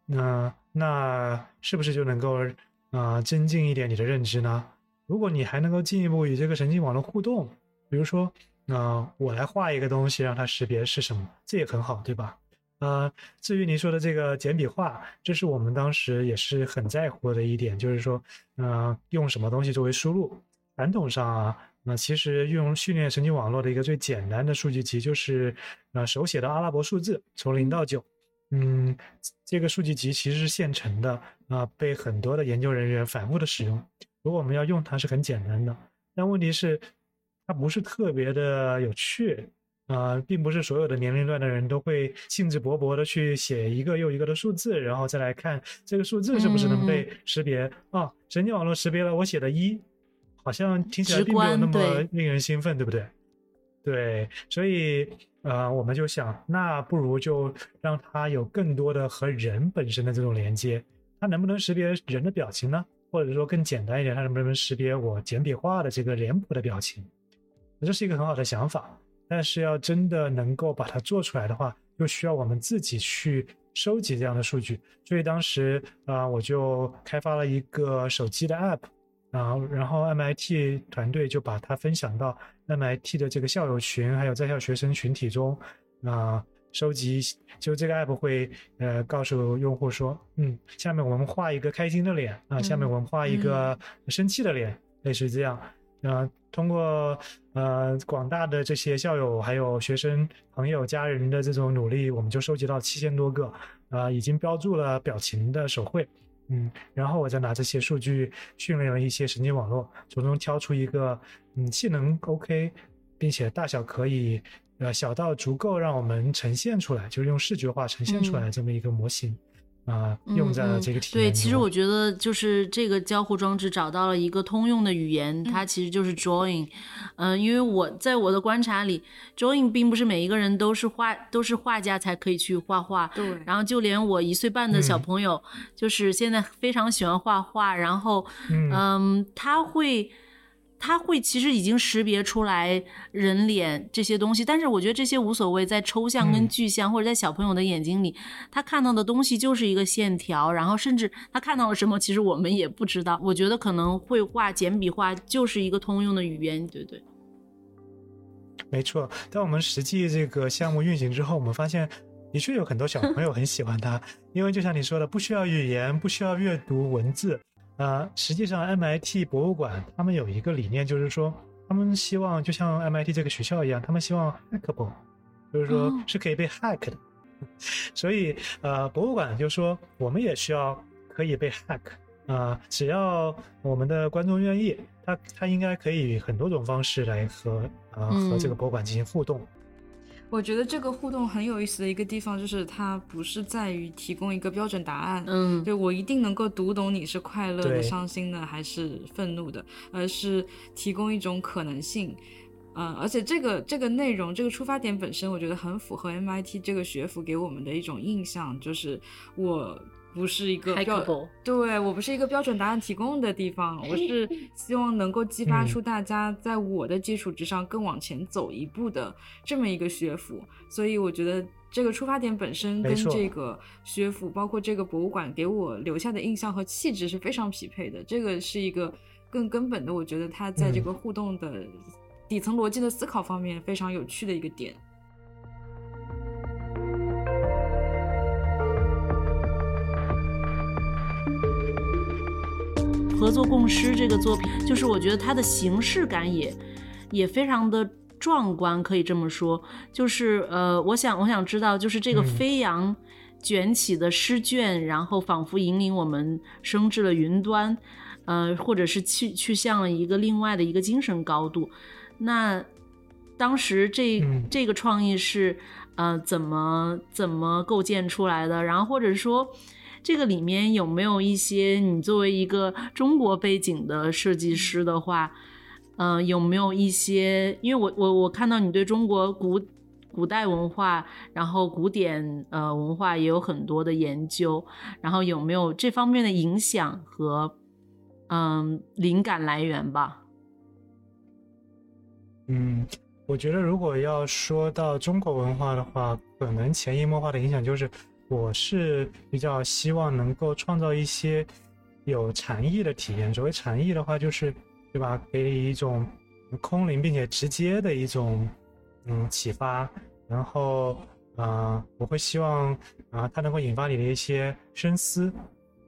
[SPEAKER 2] 那那是不是就能够啊、呃、增进一点你的认知呢？如果你还能够进一步与这个神经网络互动，比如说，那、我来画一个东西让它识别是什么，这也很好，对吧？呃，至于您说的这个简笔画，这是我们当时也是很在乎的一点，就是说，呃，用什么东西作为输入？传统上啊。那其实用训练神经网络的一个最简单的数据集就是，呃，手写的阿拉伯数字，从零到九。嗯，这个数据集其实是现成的，啊、呃，被很多的研究人员反复的使用。如果我们要用它是很简单的，但问题是，它不是特别的有趣。啊、呃，并不是所有的年龄段的人都会兴致勃勃的去写一个又一个的数字，然后再来看这个数字是不是能被识别。啊、哦，神经网络识别了我写的一。好像听起来并没有那么令人兴奋，对不对？对，所以呃，我们就想，那不如就让它有更多的和人本身的这种连接。它能不能识别人的表情呢？或者说更简单一点，它能不能识别我简笔画的这个脸谱的表情？这是一个很好的想法，但是要真的能够把它做出来的话，又需要我们自己去收集这样的数据。所以当时啊、呃，我就开发了一个手机的 app。啊，然后 MIT 团队就把它分享到 MIT 的这个校友群，还有在校学生群体中，啊，收集，就这个 app 会呃告诉用户说，嗯，下面我们画一个开心的脸啊，下面我们画一个生气的脸，类似这样。呃，通过呃广大的这些校友、还有学生朋友、家人的这种努力，我们就收集到七千多个，啊，已经标注了表情的手绘，嗯，然后我再拿这些数据训练了一些神经网络，从中挑出一个嗯性能 OK，并且大小可以呃小到足够让我们呈现出来，就是用视觉化呈现出来这么一个模型。啊，用在了这个体
[SPEAKER 1] 验。对，其实我觉得就是这个交互装置找到了一个通用的语言，它其实就是 drawing。嗯，因为我在我的观察里，drawing 并不是每一个人都是画都是画家才可以去画画。
[SPEAKER 3] 对。
[SPEAKER 1] 然后就连我一岁半的小朋友，就是现在非常喜欢画画，然后嗯，他会。他会其实已经识别出来人脸这些东西，但是我觉得这些无所谓，在抽象跟具象或者在小朋友的眼睛里，他看到的东西就是一个线条，然后甚至他看到了什么，其实我们也不知道。我觉得可能绘画、简笔画就是一个通用的语言，对对。
[SPEAKER 2] 没错，当我们实际这个项目运行之后，我们发现的确有很多小朋友很喜欢它，因为就像你说的，不需要语言，不需要阅读文字。呃，实际上 MIT 博物馆他们有一个理念，就是说他们希望就像 MIT 这个学校一样，他们希望 hackable，就是说是可以被 hack 的。所以呃，博物馆就说我们也需要可以被 hack 啊，只要我们的观众愿意，他他应该可以很多种方式来和呃和这个博物馆进行互动。
[SPEAKER 3] 我觉得这个互动很有意思的一个地方，就是它不是在于提供一个标准答案，
[SPEAKER 1] 嗯，
[SPEAKER 3] 对我一定能够读懂你是快乐的、伤心的还是愤怒的，而是提供一种可能性，嗯，而且这个这个内容这个出发点本身，我觉得很符合 MIT 这个学府给我们的一种印象，就是我。不是一个标，对我不是一个标准答案提供的地方，我是希望能够激发出大家在我的基础之上更往前走一步的这么一个学府，所以我觉得这个出发点本身跟这个学府，包括这个博物馆给我留下的印象和气质是非常匹配的。这个是一个更根本的，我觉得它在这个互动的底层逻辑的思考方面非常有趣的一个点。
[SPEAKER 1] 合作共诗这个作品，就是我觉得它的形式感也也非常的壮观，可以这么说。就是呃，我想我想知道，就是这个飞扬卷起的诗卷，然后仿佛引领我们升至了云端，呃，或者是去去向了一个另外的一个精神高度。那当时这这个创意是呃怎么怎么构建出来的？然后或者说。这个里面有没有一些你作为一个中国背景的设计师的话，嗯，有没有一些？因为我我我看到你对中国古古代文化，然后古典呃文化也有很多的研究，然后有没有这方面的影响和嗯灵感来源吧？
[SPEAKER 2] 嗯，我觉得如果要说到中国文化的话，可能潜移默化的影响就是。我是比较希望能够创造一些有禅意的体验。所谓禅意的话，就是对吧，给你一种空灵并且直接的一种嗯启发。然后啊，我会希望啊，它能够引发你的一些深思。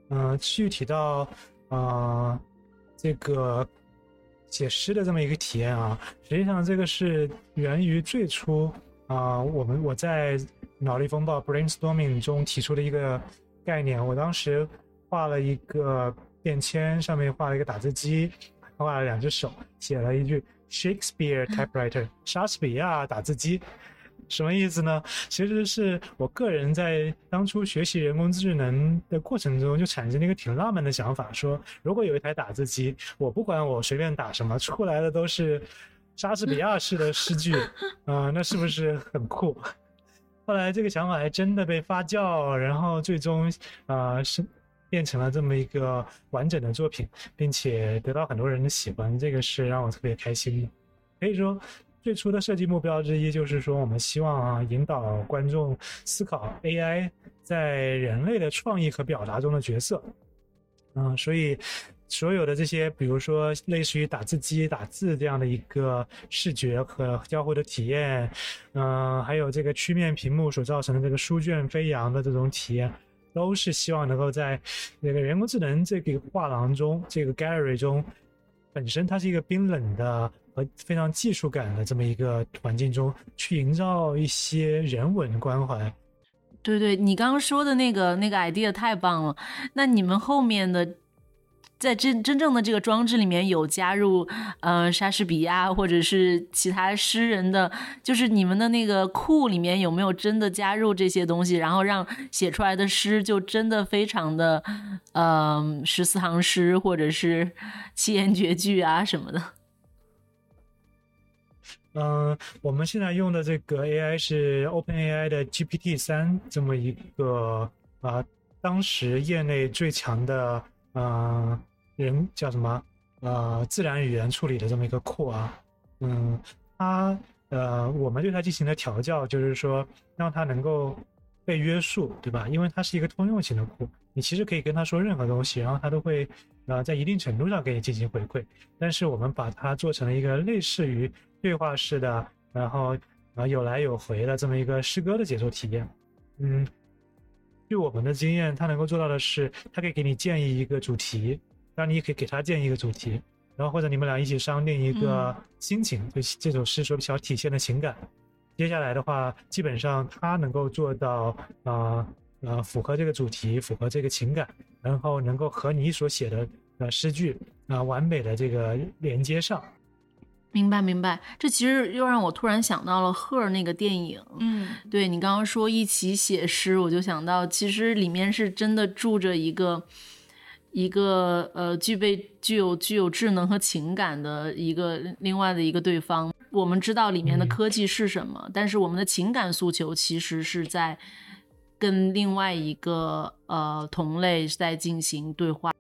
[SPEAKER 2] 嗯，具体到啊这个写诗的这么一个体验啊，实际上这个是源于最初啊，我们我在。脑力风暴 （brainstorming） 中提出了一个概念，我当时画了一个便签，上面画了一个打字机，画了两只手，写了一句 “Shakespeare typewriter”（ 莎士比亚打字机），什么意思呢？其实是我个人在当初学习人工智能的过程中，就产生了一个挺浪漫的想法，说如果有一台打字机，我不管我随便打什么，出来的都是莎士比亚式的诗句，啊，那是不是很酷？后来这个想法还真的被发酵，然后最终，啊是变成了这么一个完整的作品，并且得到很多人的喜欢，这个是让我特别开心的。可以说，最初的设计目标之一就是说，我们希望啊引导观众思考 AI 在人类的创意和表达中的角色。嗯，所以所有的这些，比如说类似于打字机打字这样的一个视觉和交互的体验，嗯、还有这个曲面屏幕所造成的这个书卷飞扬的这种体验，都是希望能够在那个人工智能这个画廊中，这个 gallery 中，本身它是一个冰冷的和非常技术感的这么一个环境中，去营造一些人文关怀。
[SPEAKER 1] 对对，你刚刚说的那个那个 idea 太棒了。那你们后面的在真真正的这个装置里面有加入呃莎士比亚或者是其他诗人的，就是你们的那个库里面有没有真的加入这些东西，然后让写出来的诗就真的非常的呃十四行诗或者是七言绝句啊什么的？
[SPEAKER 2] 嗯，我们现在用的这个 AI 是 OpenAI 的 GPT 三这么一个啊、当时业内最强的啊人叫什么呃自然语言处理的这么一个库啊，嗯，它呃我们对它进行了调教，就是说让它能够被约束，对吧？因为它是一个通用型的库，你其实可以跟它说任何东西，然后它都会呃在一定程度上给你进行回馈。但是我们把它做成了一个类似于对话式的，然后啊有来有回的这么一个诗歌的解说体验。嗯，据我们的经验，它能够做到的是，它可以给你建议一个主题，当然你也可以给他建议一个主题，然后或者你们俩一起商定一个心情，就这首诗所想体现的情感。接下来的话，基本上他能够做到啊呃符合这个主题，符合这个情感，然后能够和你所写的呃诗句啊、完美的这个连接上。
[SPEAKER 1] 明白明白，这其实又让我突然想到了《Her》那个电影。
[SPEAKER 3] 嗯，
[SPEAKER 1] 对你刚刚说一起写诗，我就想到，其实里面是真的住着一个一个呃具备具有具有智能和情感的一个另外的一个对方。我们知道里面的
[SPEAKER 2] 嗯
[SPEAKER 1] 科技是什么，但是我们的情感诉求其实是在跟另外一个呃同类在进行对话。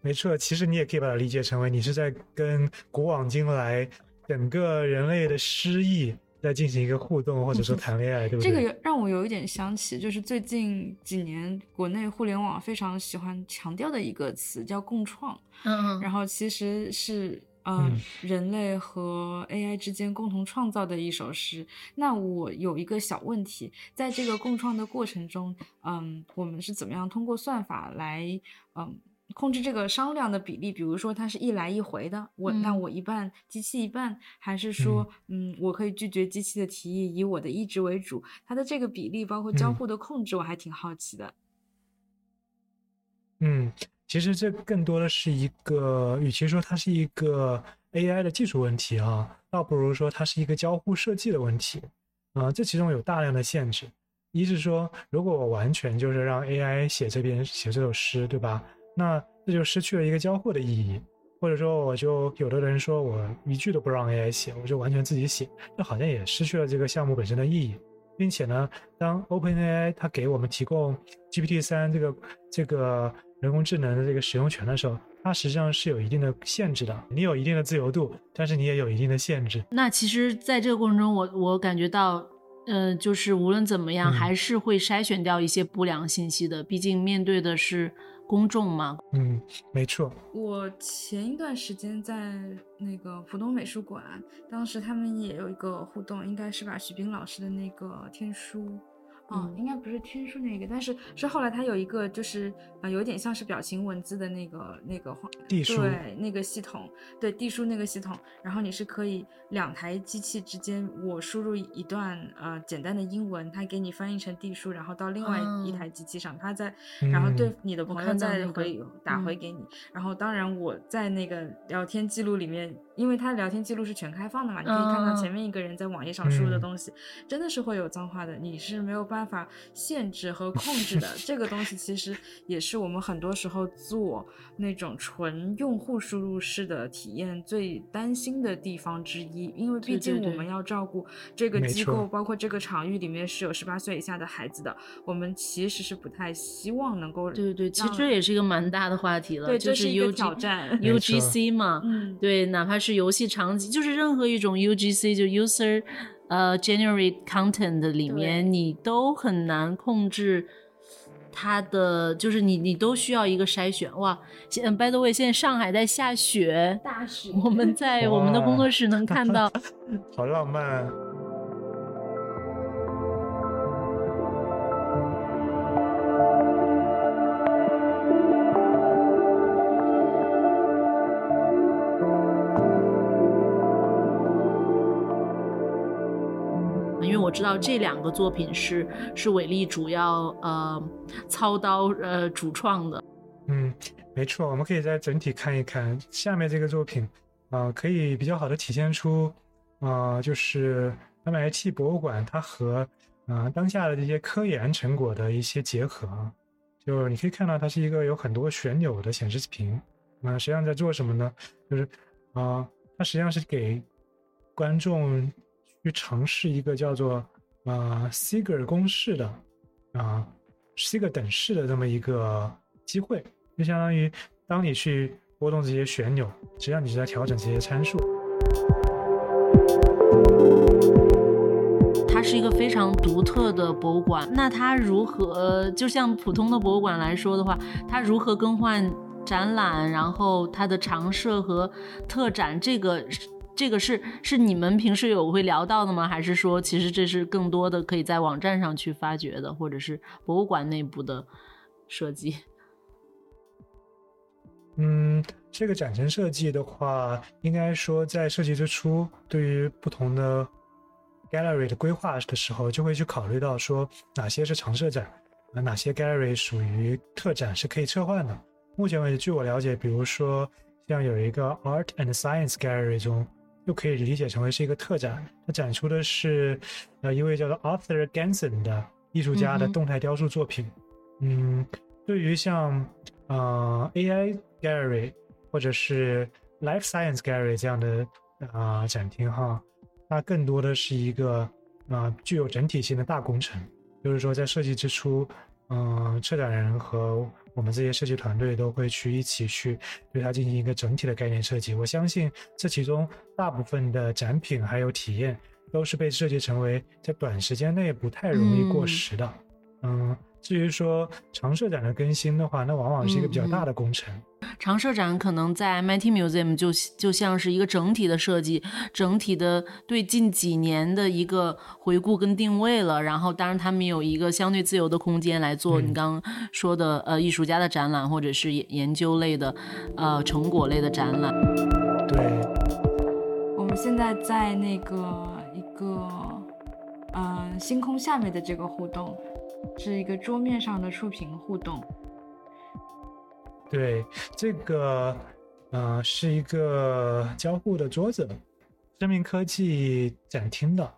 [SPEAKER 2] 没错，其实你也可以把它理解成为你是在跟古往今来整个人类的诗意在进行一个互动，或者说谈恋爱，对不对？
[SPEAKER 3] 这个让我有一点想起，就是最近几年国内互联网非常喜欢强调的一个词叫共创，
[SPEAKER 1] 嗯
[SPEAKER 3] 然后其实是呃、
[SPEAKER 2] 嗯
[SPEAKER 3] 人类和 AI 之间共同创造的一首诗。那我有一个小问题，在这个共创的过程中，嗯，我们是怎么样通过算法来嗯？控制这个商量的比例，比如说它是一来一回的，我、那
[SPEAKER 1] 嗯
[SPEAKER 3] 我一半，机器一半，还是说，嗯我可以拒绝机器的提议，以我的意志为主？它的这个比例，包括交
[SPEAKER 2] 嗯
[SPEAKER 3] 互的控制，我还挺好奇的。
[SPEAKER 2] 嗯，其实这更多的是一个，与其说它是一个 AI 的技术问题啊，倒不如说它是一个交互设计的问题。啊、这其中有大量的限制。一是说，如果我完全就是让 AI 写这边写这首诗，对吧？那这就失去了一个交互的意义。或者说，我就有的人说我一句都不让 AI 写，我就完全自己写，那好像也失去了这个项目本身的意义。并且呢，当 OpenAI 它给我们提供 GPT 三这个这个人工智能的这个使用权的时候，它实际上是有一定的限制的。你有一定的自由度，但是你也有一定的限制。
[SPEAKER 1] 那其实，在这个过程中，我我感觉到，呃，就是无论怎么样，
[SPEAKER 2] 嗯
[SPEAKER 1] 还是会筛选掉一些不良信息的。毕竟面对的是公众嘛。
[SPEAKER 2] 嗯，没错。
[SPEAKER 3] 我前一段时间在那个浦东美术馆，当时他们也有一个互动，应该是把徐冰老师的那个天书。啊、
[SPEAKER 1] 嗯
[SPEAKER 3] 应该不是天书那个，但是是后来他有一个就是呃，有点像是表情文字的那个那个话
[SPEAKER 2] 地书
[SPEAKER 3] 对那个系统，对地书那个系统，然后你是可以两台机器之间，我输入一段呃简单的英文，它给你翻译成地书，然后到另外一
[SPEAKER 1] 哦
[SPEAKER 3] 台机器上，它再然后对
[SPEAKER 2] 嗯
[SPEAKER 3] 你的朋友再回、打回
[SPEAKER 1] 嗯
[SPEAKER 3] 给你。然后当然我在那个聊天记录里面，因为它聊天记录是全开放的嘛，你可以看到
[SPEAKER 1] 嗯
[SPEAKER 3] 前面一个人在网页上输入的
[SPEAKER 2] 嗯。
[SPEAKER 3] 东西，真的是会有脏话的，你是没有办法限制和控制的。这个东西其实也是我们很多时候做那种纯用户输入式的体验最担心的地方之一，因为毕竟我们。要照顾这个机构，包括这个场域里面是有十八岁以下的孩子的，我们其实是不太希望能够
[SPEAKER 1] 对对对，其实这也是一个蛮大的话题了，
[SPEAKER 3] 对，
[SPEAKER 1] 就是
[SPEAKER 3] 这一个挑战。
[SPEAKER 1] UGC 嘛，
[SPEAKER 3] 嗯，
[SPEAKER 1] 对，哪怕是游戏场景，就是任何一种 UGC 就 user 呃 generate content 里面，你都很难控制它的就是你你都需要一个筛选哇。现 by the way，现在上海在下雪，
[SPEAKER 3] 大雪，
[SPEAKER 1] 我们在 我们的工作室能看到，
[SPEAKER 2] 好浪漫。
[SPEAKER 1] 知道这两个作品是是伟力主要呃操刀呃主创的，
[SPEAKER 2] 嗯，没错，我们可以在整体看一看下面这个作品啊，可以比较好的体现出啊，就是 MIT 博物馆它和啊当下的这些科研成果的一些结合，就你可以看到它是一个有很多旋钮的显示屏，那实际上在做什么呢？就是啊，它实际上是给观众。去尝试一个叫做啊 Siger 公式的啊 Siger 等式的这么一个机会，就相当于当你去拨动这些旋钮，实际上你是在调整这些参数。
[SPEAKER 1] 它是一个非常独特的博物馆，那它如何就像普通的博物馆来说的话，它如何更换展览，然后它的常设和特展这个？这个是是你们平时有会聊到的吗？还是说其实这是更多的可以在网站上去发掘的，或者是博物馆内部的设计？
[SPEAKER 2] 嗯，这个展陈设计的话，应该说在设计之初，对于不同的 gallery 的规划的时候，就会去考虑到说哪些是常设展，哪些 gallery 属于特展是可以撤换的。目前为止，据我了解，比如说像有一个 Art and Science Gallery 中。又可以理解成为是一个特展，它展出的是呃一位叫做 Arthur Ganson 的艺术家的动态雕塑作品。嗯，对于像呃 AI Gallery 或者是 Life Science Gallery 这样的啊展厅哈，它更多的是一个啊具有整体性的大工程，就是说在设计之初，嗯，策展人和我们这些设计团队都会去一起去对它进行一个整体的概念设计。我相信这其中大部分的展品还有体验都是被设计成为在短时间内不太容易过时的。嗯，至于说常设展的更新的话，那往往是一个比较大的工程。
[SPEAKER 1] 常设展可能在 MIT Museum 就就像是一个整体的设计，整体的对近几年的一个回顾跟定位了。然后，当然他们有一个相对自由的空间来做你刚刚说的呃艺术家的展览，或者是研研究类的呃成果类的展览。
[SPEAKER 2] 对，
[SPEAKER 3] 我们现在在那个一个呃星空下面的这个互动，是一个桌面上的触屏互动。
[SPEAKER 2] 对，这个，呃，是一个交互的桌子，生命科技展厅的，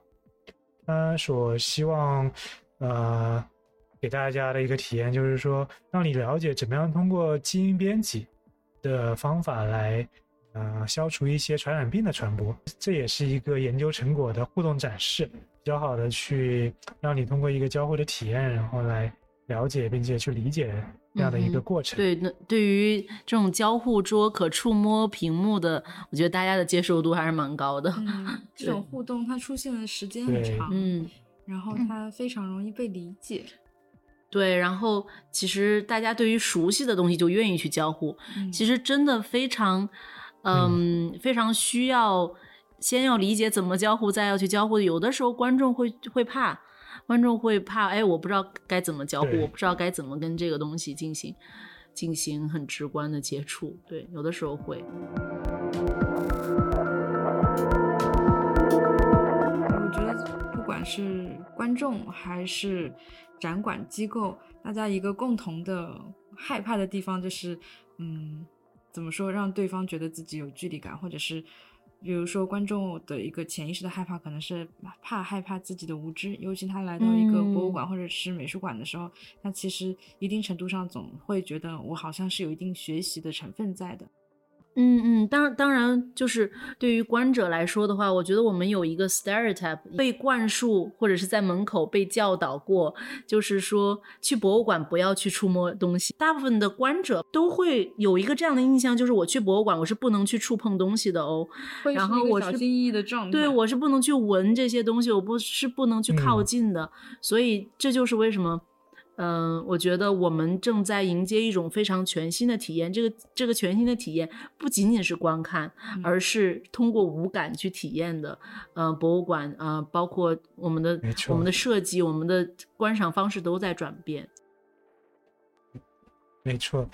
[SPEAKER 2] 他所希望，呃，给大家的一个体验就是说，让你了解怎么样通过基因编辑的方法来，呃，消除一些传染病的传播。这也是一个研究成果的互动展示，较好的去让你通过一个交互的体验，然后来了解并且去理解。这样的一个过程，
[SPEAKER 1] 对，那对于这种交互桌可触摸屏幕的，我觉得大家的接受度还是蛮高的。
[SPEAKER 3] 这种互动它出现的时间很长，
[SPEAKER 1] 嗯，
[SPEAKER 3] 然后它非常容易被理解。
[SPEAKER 1] 对，然后其实大家对于熟悉的东西就愿意去交互，其实真的非常，嗯，非常需要先要理解怎么交互，再要去交互。有的时候观众会会怕。观众会怕，哎，我不知道该怎么交互，我不知道该怎么跟这个东西进行进行很直观的接触。对，有的时候会。
[SPEAKER 3] 我觉得不管是观众还是展馆机构，大家一个共同的害怕的地方就是，嗯，怎么说，让对方觉得自己有距离感，或者是。比如说，观众的一个潜意识的害怕，可能是怕害怕自己的无知。尤其他来到一个博物馆或者是美术馆的时候，他其实一定程度上总会觉得我好像是有一定学习的成分在的。
[SPEAKER 1] 嗯嗯，当当然，就是对于观者来说的话，我觉得我们有一个 stereotype 被灌输，或者是在门口被教导过，就是说去博物馆不要去触摸东西。大部分的观者都会有一个这样的印象，就是我去博物馆我是不能去触碰东西的哦。然后我
[SPEAKER 3] 小心翼翼的状态。
[SPEAKER 1] 对，我是不能去闻这些东西，我不是不能去靠近的。所以这就是为什么。嗯，我觉得我们正在迎接一种非常全新的体验。这个这个全新的体验不仅仅是观看，而是通过五感去体验的。嗯，博物馆啊，包括我们的我们的设计，我们的观赏方式都在转变。
[SPEAKER 2] 没错，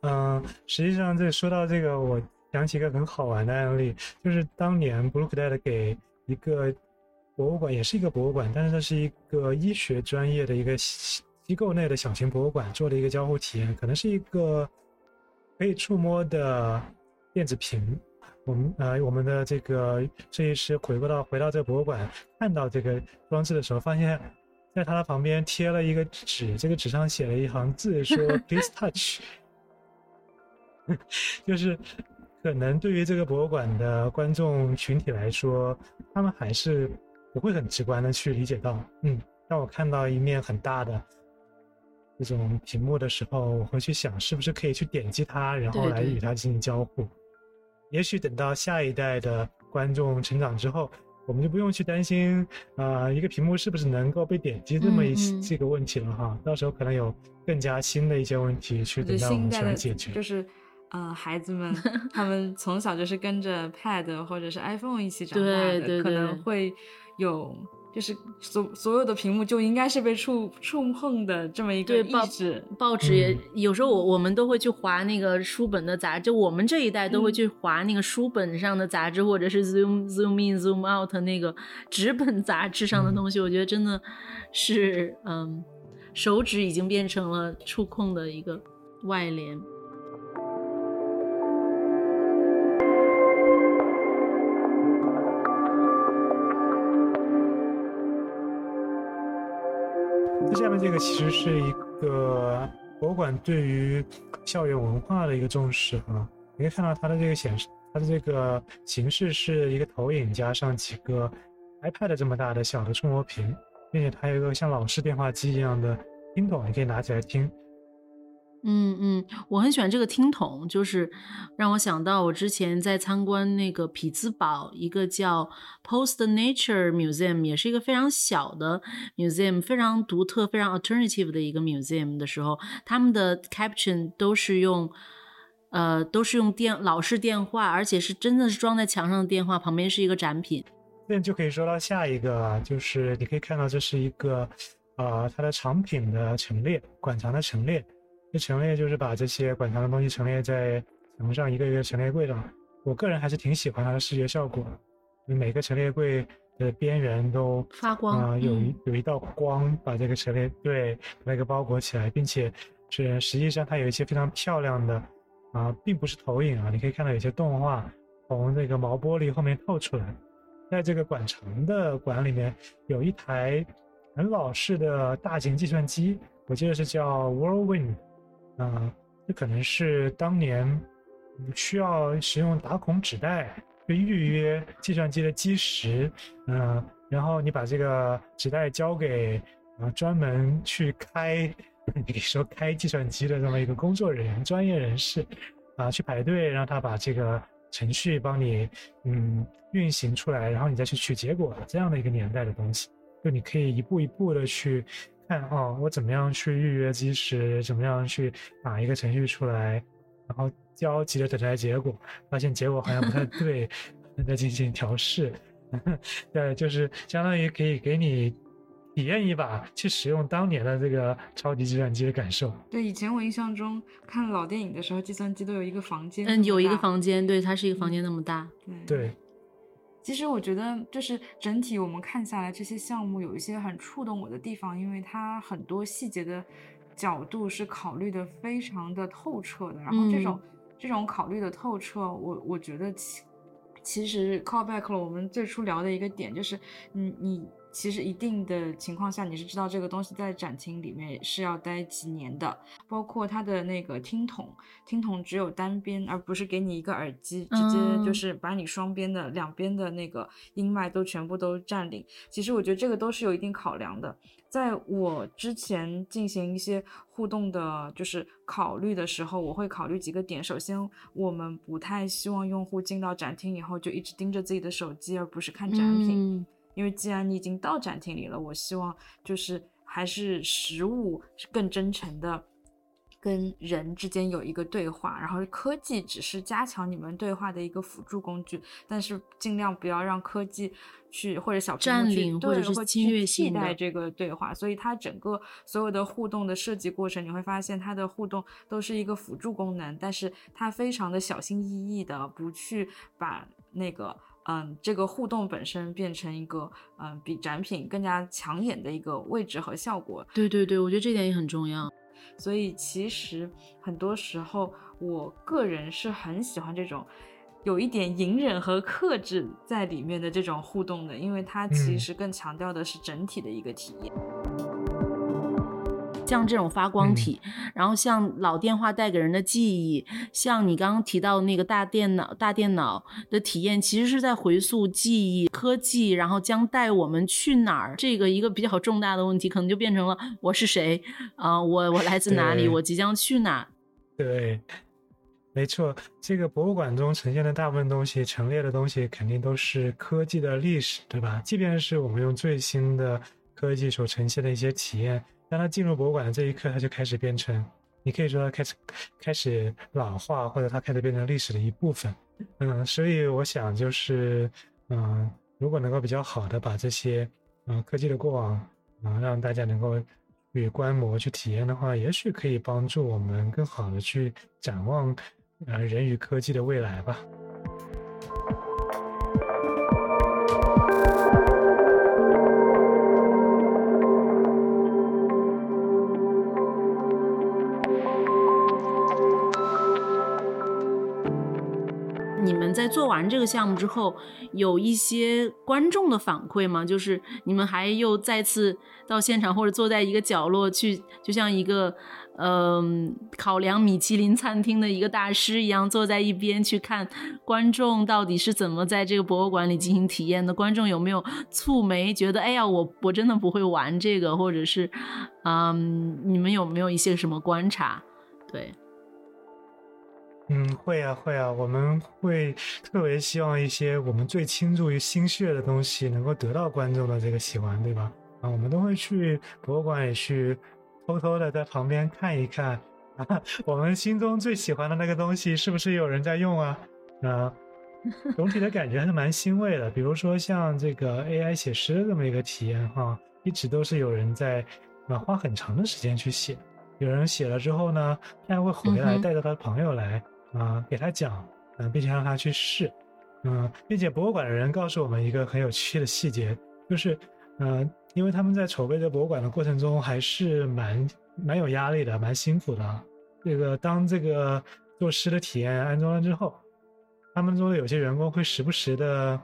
[SPEAKER 2] 嗯，实际上这说到这个，我想起一个很好玩的案例，就是当年布鲁克戴的给一个博物馆，也是一个博物馆，但是它是一个医学专业的一个。机构内的小型博物馆做的一个交互体验，可能是一个可以触摸的电子屏。我们呃，我们的这个设计师回过到回到这个博物馆，看到这个装置的时候，发现在它的旁边贴了一个纸，这个纸上写了一行字，说 “Please touch”，就是可能对于这个博物馆的观众群体来说，他们还是不会很直观的去理解到。嗯，让我看到一面很大的。这种屏幕的时候，我会去想是不是可以去点击它，然后来与它进行交互。也许等到下一代的观众成长之后，我们就不用去担心啊，一个屏幕是不是能够被点击这么一这个问题了哈。到时候可能有更加新的一些问题去等待我们去来解决。
[SPEAKER 3] 就是，嗯，孩子们他们从小就是跟着 Pad 或者是 iPhone 一起长大
[SPEAKER 1] 的，
[SPEAKER 3] 可能会有。就是所所有的屏幕就应该是被触触碰的这么一个
[SPEAKER 1] 意
[SPEAKER 3] 志。
[SPEAKER 1] 报纸也有时候我我们都会去划那个书本的杂志，就我们这一代都会去划那个书本上的杂志，或者是 zoom zoom in zoom out 那个纸本杂志上的东西。我觉得真的是，嗯，手指已经变成了触控的一个外联。
[SPEAKER 2] 下面这个其实是一个博物馆对于校园文化的一个重视啊，你可以看到它的这个显示，它的这个形式是一个投影加上几个 iPad 这么大的小的触摸屏，并且它有一个像老式电话机一样的听筒，你可以拿起来听。
[SPEAKER 1] 嗯嗯，我很喜欢这个听筒，就是让我想到我之前在参观那个匹兹堡一个叫 Post Nature Museum，也是一个非常小的 museum，非常独特、非常 alternative 的一个 museum 的时候，他们的 caption 都是用呃都是用电老式电话，而且是真的是装在墙上的电话，旁边是一个展品。
[SPEAKER 2] 那就可以说到下一个，就是你可以看到这是一个呃它的藏品的陈列，馆藏的陈列。这陈列就是把这些馆藏的东西陈列在墙上，一个一个陈列柜上。我个人还是挺喜欢它的视觉效果，每个陈列柜的边缘都
[SPEAKER 1] 发光
[SPEAKER 2] 啊，有一有一道光把这个陈列对那个包裹起来，并且是实际上它有一些非常漂亮的啊，并不是投影啊，你可以看到有些动画从这个毛玻璃后面透出来。在这个馆藏的馆里面有一台很老式的大型计算机，我记得是叫 Whirlwind。嗯，这可能是当年需要使用打孔纸带去预约计算机的基石，嗯，然后你把这个纸带交给啊专门去开，你说开计算机的这么一个工作人员、专业人士，啊，去排队让他把这个程序帮你嗯运行出来，然后你再去取结果这样的一个年代的东西，就你可以一步一步的去。看哦，我怎么样去预约机时，怎么样去打一个程序出来，然后焦急的等待结果，发现结果好像不太 对，再进行调试。对，就是相当于可以给你体验一把去使用当年的这个超级计算机的感受。
[SPEAKER 3] 对，以前我印象中看老电影的时候，计算机都有一个房间，
[SPEAKER 1] 嗯，有一个房间，对，它是一个房间那么大。
[SPEAKER 2] 对。
[SPEAKER 3] 其实我觉得，就是整体我们看下来，这些项目有一些很触动我的地方，因为它很多细节的角度是考虑的非常的透彻的。然后这种这种考虑的透彻，我我觉得其其实 call back 了我们最初聊的一个点，就是你你。其实一定的情况下，你是知道这个东西在展厅里面是要待几年的，包括它的那个听筒，听筒只有单边，而不是给你一个耳机，直接就是把你双边的两边的那个音脉都全部都占领。其实我觉得这个都是有一定考量的。在我之前进行一些互动的，就是考虑的时候，我会考虑几个点。首先，我们不太希望用户进到展厅以后就一直盯着自己的手机，而不是看展品。因为既然你已经到展厅里了，我希望就是还是实物更真诚的。跟人之间有一个对话，然后科技只是加强你们对话的一个辅助工具，但是尽量不要让科技去或者小
[SPEAKER 1] 占领或者是侵略性
[SPEAKER 3] 的这个对话。所以它整个所有的互动的设计过程，你会发现它的互动都是一个辅助功能，但是它非常的小心翼翼的不去把那个嗯这个互动本身变成一个嗯比展品更加抢眼的一个位置和效果。
[SPEAKER 1] 对对对，我觉得这点也很重要。
[SPEAKER 3] 所以其实很多时候，我个人是很喜欢这种有一点隐忍和克制在里面的这种互动的，因为它其实更强调的是整体的一个体验。
[SPEAKER 1] 像这种发光体，然后像老电话带给人的记忆，像你刚刚提到那个大电脑、大电脑的体验，其实是在回溯记忆、科技，然后将带我们去哪儿？这个一个比较重大的问题，可能就变成了我是谁啊？我我来自哪里？我即将去哪？
[SPEAKER 2] 对，没错，这个博物馆中呈现的大部分东西，陈列的东西，肯定都是科技的历史，对吧？即便是我们用最新的科技所呈现的一些体验。当他进入博物馆的这一刻，他就开始变成，你可以说他开始开始老化，或者他开始变成历史的一部分。嗯，所以我想就是，嗯，如果能够比较好的把这些，嗯，科技的过往，嗯，让大家能够去观摩、去体验的话，也许可以帮助我们更好的去展望，呃，人与科技的未来吧。
[SPEAKER 1] 完这个项目之后，有一些观众的反馈吗？就是你们还又再次到现场，或者坐在一个角落去，就像一个嗯考量米其林餐厅的一个大师一样，坐在一边去看观众到底是怎么在这个博物馆里进行体验的？观众有没有蹙眉，觉得哎呀，我我真的不会玩这个，或者是嗯，你们有没有一些什么观察？对。
[SPEAKER 2] 嗯，会啊，会啊，我们会特别希望一些我们最倾注于心血的东西能够得到观众的这个喜欢，对吧？啊，我们都会去博物馆里去偷偷的在旁边看一看，啊，我们心中最喜欢的那个东西是不是有人在用啊？啊，总体的感觉还是蛮欣慰的。比如说像这个 AI 写诗这么一个体验哈，一直都是有人在啊花很长的时间去写，有人写了之后呢，他还会回来带着他的朋友来。啊，给他讲，嗯，并且让他去试，嗯，并且博物馆的人告诉我们一个很有趣的细节，就是，嗯，因为他们在筹备这博物馆的过程中还是蛮蛮有压力的，蛮辛苦的。这个当这个做诗的体验安装了之后，他们中有些员工会时不时的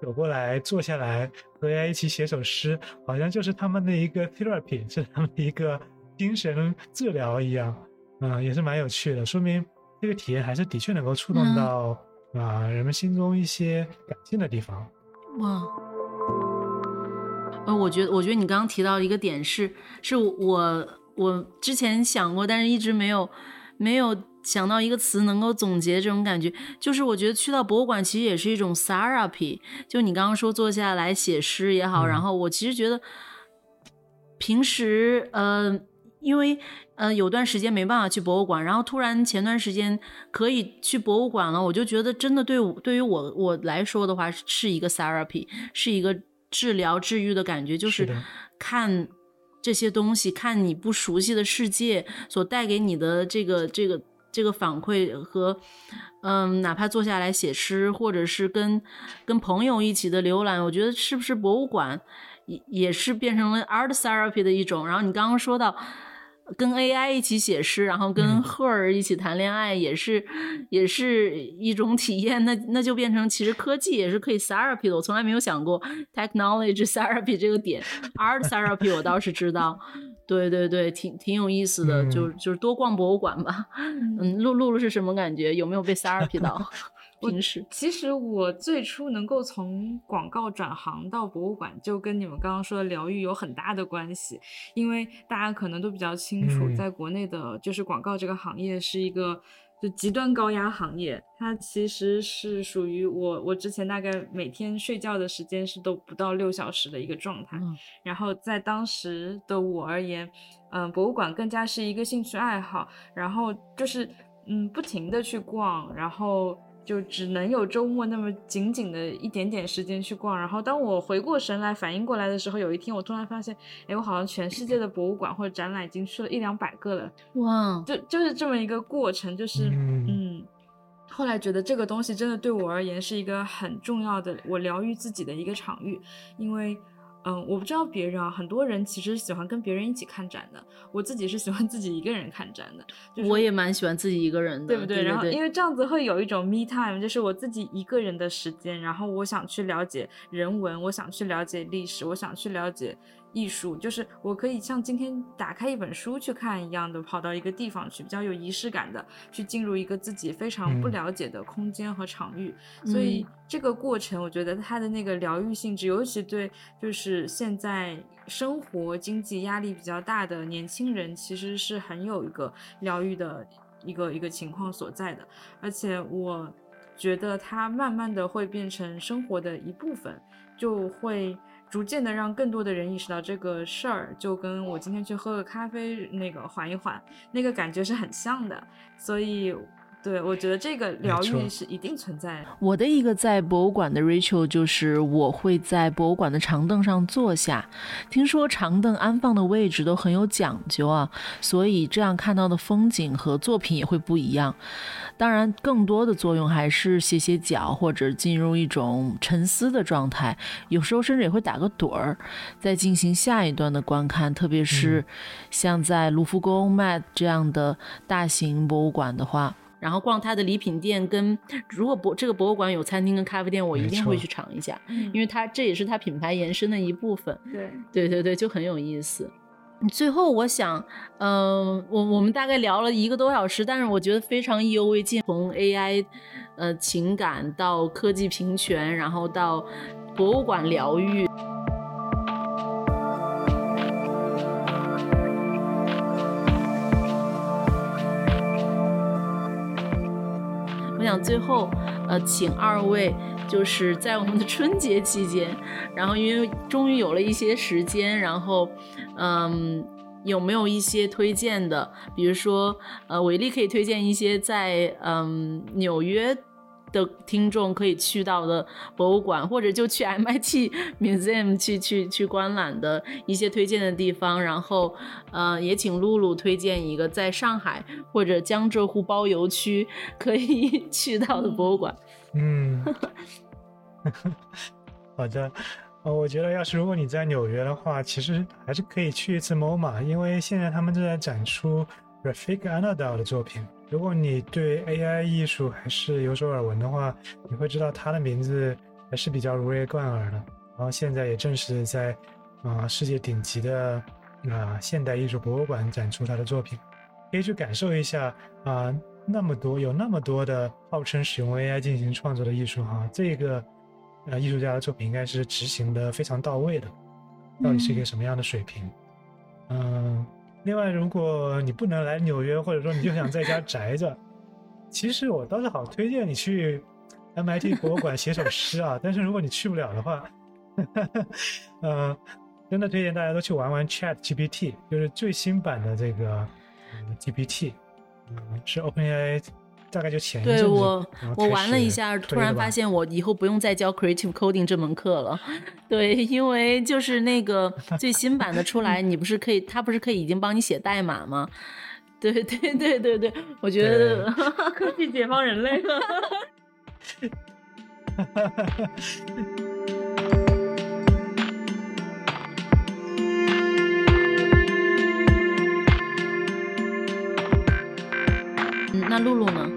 [SPEAKER 2] 走过来坐下来和 AI 一起写首诗，好像就是他们的一个 therapy，是他们的一个精神治疗一样，嗯，也是蛮有趣的，说明。这个体验还是的确能够触动到啊人们心中一些感性的地方。
[SPEAKER 1] 哇，呃，我觉得，我觉得你刚刚提到一个点是，是我我之前想过，但是一直没有没有想到一个词能够总结这种感觉，就是我觉得去到博物馆其实也是一种 therapy。就你刚刚说坐下来写诗也好，然后我其实觉得平时呃。因为，呃，有段时间没办法去博物馆，然后突然前段时间可以去博物馆了，我就觉得真的对对于我我来说的话是一个 therapy，是一个治疗治愈的感觉，就是看这些东西，看你不熟悉的世界所带给你的这个这个这个反馈和，嗯，哪怕坐下来写诗，或者是跟跟朋友一起的浏览，我觉得是不是博物馆也也是变成了 art therapy 的一种。然后你刚刚说到。跟 AI 一起写诗，然后跟 Her 一起谈恋爱，也是，也是一种体验。那那就变成，其实科技也是可以 therapy 的。我从来没有想过 technology therapy 这个点，art therapy 我倒是知道。对对对，挺挺有意思的，就就是多逛博物馆吧。嗯，露露露是什么感觉？有没有被 therapy 到？平时
[SPEAKER 3] 其实我最初能够从广告转行到博物馆，就跟你们刚刚说的疗愈有很大的关系。因为大家可能都比较清楚，在国内的就是广告这个行业是一个就极端高压行业，它其实是属于我我之前大概每天睡觉的时间是都不到六小时的一个状态。
[SPEAKER 1] 嗯
[SPEAKER 3] 然后在当时的我而言，嗯，博物馆更加是一个兴趣爱好，然后就是嗯不停的去逛，然后就只能有周末那么仅仅的一点点时间去逛。然后当我回过神来反应过来的时候，有一天我突然发现，哎，我好像全世界的博物馆或者展览已经去了一两百个了，
[SPEAKER 1] 哇，
[SPEAKER 3] 就就是这么一个过程，就是
[SPEAKER 2] 嗯
[SPEAKER 3] 嗯。后来觉得这个东西真的对我而言是一个很重要的，我疗愈自己的一个场域，因为，嗯，我不知道别人啊，很多人其实喜欢跟别人一起看展的，我自己是喜欢自己一个人看展的，就是
[SPEAKER 1] 我也蛮喜欢自己一个人的，
[SPEAKER 3] 对不
[SPEAKER 1] 对？
[SPEAKER 3] 然后因
[SPEAKER 1] 为
[SPEAKER 3] 为这样子会有一种 me time，就是我自己一个人的时间，然后我想去了解人文，我想去了解历史，我想去了解艺术，就是我可以像今天打开一本书去看一样的，跑到一个地方去，比较有仪式感的去进入一个自己非常不
[SPEAKER 2] 嗯
[SPEAKER 3] 了解的空间和场域。所以这个过程，我觉得它的那个疗愈性质，尤其对就是现在生活经济压力比较大的年轻人，其实是很有一个疗愈的一个一个情况所在的。而且我觉得它慢慢的会变成生活的一部分，就会逐渐的让更多的人意识到这个事儿，就跟我今天去喝个咖啡那个缓一缓，那个感觉是很像的。所以，对我觉得这个疗愈是一定存在的。
[SPEAKER 1] 我的一个在博物馆的 ritual 就是我会在博物馆的长凳上坐下。听说长凳安放的位置都很有讲究啊，所以这样看到的风景和作品也会不一样。当然，更多的作用还是歇歇脚或者进入一种沉思的状态，有时候甚至也会打个盹儿，再进行下一段的观看。特别是像在卢浮宫、Met 这样的大型博物馆的话。然后逛它的礼品店，跟如果博这个博物馆有餐厅跟咖啡店，我一定会去尝一下，
[SPEAKER 3] 嗯
[SPEAKER 1] 因为它这也是它品牌延伸的一部分。
[SPEAKER 3] 对，
[SPEAKER 1] 对对对，就很有意思。最后，我想，嗯、我我们大概聊了一个多小时，但是我觉得非常意犹未尽，从 AI，呃，情感到科技平权，然后到博物馆疗愈。最后，呃，请二位就是在我们的春节期间，然后因为终于有了一些时间，然后，嗯，有没有一些推荐的？比如说，呃，伟丽可以推荐一些在嗯纽约的听众可以去到的博物馆，或者就去 MIT Museum 去去去观览的一些推荐的地方。然后，呃，也请露露推荐一个在上海或者江浙沪包邮区可以 去到的博物馆。
[SPEAKER 2] 嗯，好的。呃，我觉得要是如果你在纽约的话，其实还是可以去一次 MoMA，因为现在他们正在展出 Rafik Anadol 的作品。如果你对 AI 艺术还是有所耳闻的话，你会知道他的名字还是比较如雷贯耳的。然后现在也正是在啊、呃世界顶级的啊、现代艺术博物馆展出他的作品，可以去感受一下啊、那么多有那么多的号称使用 AI 进行创作的艺术哈，这个呃艺术家的作品应该是执行的非常到位的，到底是一个什么样的水平？嗯，另外如果你不能来纽约，或者说你就想在家宅着，其实我倒是好推荐你去 MIT 博物馆写首诗啊，但是如果你去不了的话，呃，真的推荐大家都去玩玩 Chat GPT，就是最新版的这个、GPT，嗯，是 OpenAI 大概就前一阵子
[SPEAKER 1] 对我我玩了一下，突然发现我以后不用再教 Creative Coding 这门课了。对，因为就是那个 最新版的出来，你不是可以，它不是可以已经帮你写代码吗？对对对对对，我觉得
[SPEAKER 3] 科技解放人类了。
[SPEAKER 1] 嗯那露露呢？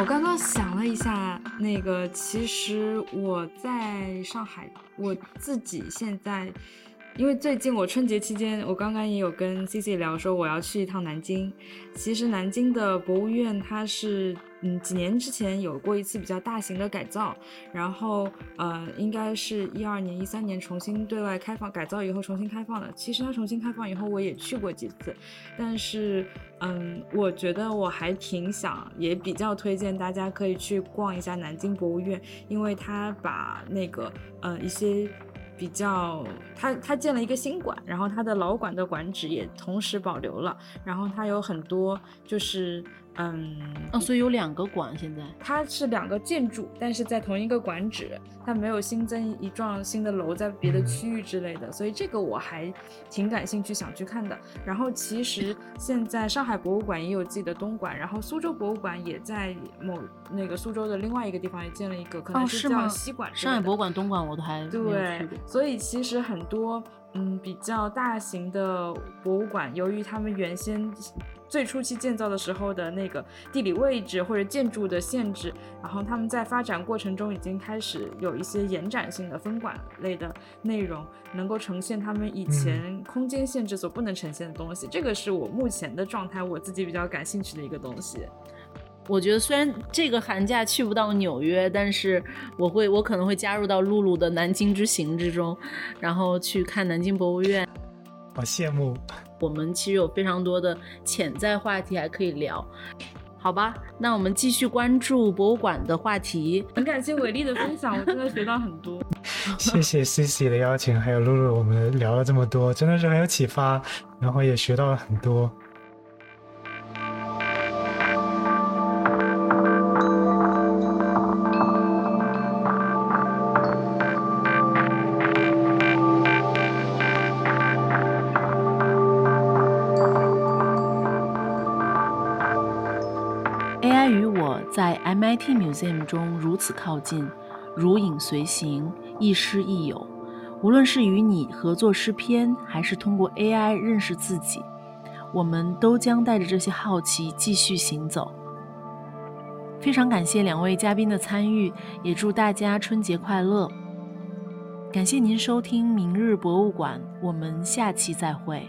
[SPEAKER 3] 我刚刚想了一下，那个其实我在上海，我自己现在因为最近我春节期间，我刚刚也有跟 C C 聊说我要去一趟南京。其实南京的博物院它是。嗯，几年之前有过一次比较大型的改造，然后呃，应该是一二年、一三年重新对外开放，改造以后重新开放的。其实它重新开放以后，我也去过几次，但是嗯，我觉得我还挺想，也比较推荐大家可以去逛一下南京博物院，因为它把那个呃一些比较，他他建了一个新馆，然后他的老馆的馆址也同时保留了，然后他有很多就是。嗯，
[SPEAKER 1] 哦，所以有两个馆，现在
[SPEAKER 3] 它是两个建筑，但是在同一个馆址，它没有新增一幢新的楼在别的区域之类的，所以这个我还挺感兴趣想去看的。然后其实现在上海博物馆也有自己的东馆，然后苏州博物馆也在某那个苏州的另外一个地方也建了一个，可能是叫西馆。
[SPEAKER 1] 上海博物馆东馆我都还
[SPEAKER 3] 对，所以其实很多嗯比较大型的博物馆，由于他们原先。最初期建造的时候的那个地理位置或者建筑的限制，然后他们在发展过程中已经开始有一些延展性的分馆类的内容，能够呈现他们以前空间限制所不能呈现的东西。这个是我目前的状态，我自己比较感兴趣的一个东西。
[SPEAKER 1] 我觉得虽然这个寒假去不到纽约，但是我会我可能会加入到露露的南京之行之中，然后去看南京博物院。
[SPEAKER 2] 好羡慕。
[SPEAKER 1] 我们其实有非常多的潜在话题还可以聊，好吧？那我们继续关注博物馆的话题。
[SPEAKER 3] 很感谢伟丽的分享，我真的学到很多。
[SPEAKER 2] 谢谢 Cici 的邀请，还有露露，我们聊了这么多，真的是很有启发，然后也学到了很多。
[SPEAKER 1] IT Museum 中如此靠近，如影随形，亦师亦友。无论是与你合作诗篇，还是通过 AI 认识自己，我们都将带着这些好奇继续行走。非常感谢两位嘉宾的参与，也祝大家春节快乐。感谢您收听《明日博物馆》，我们下期再会。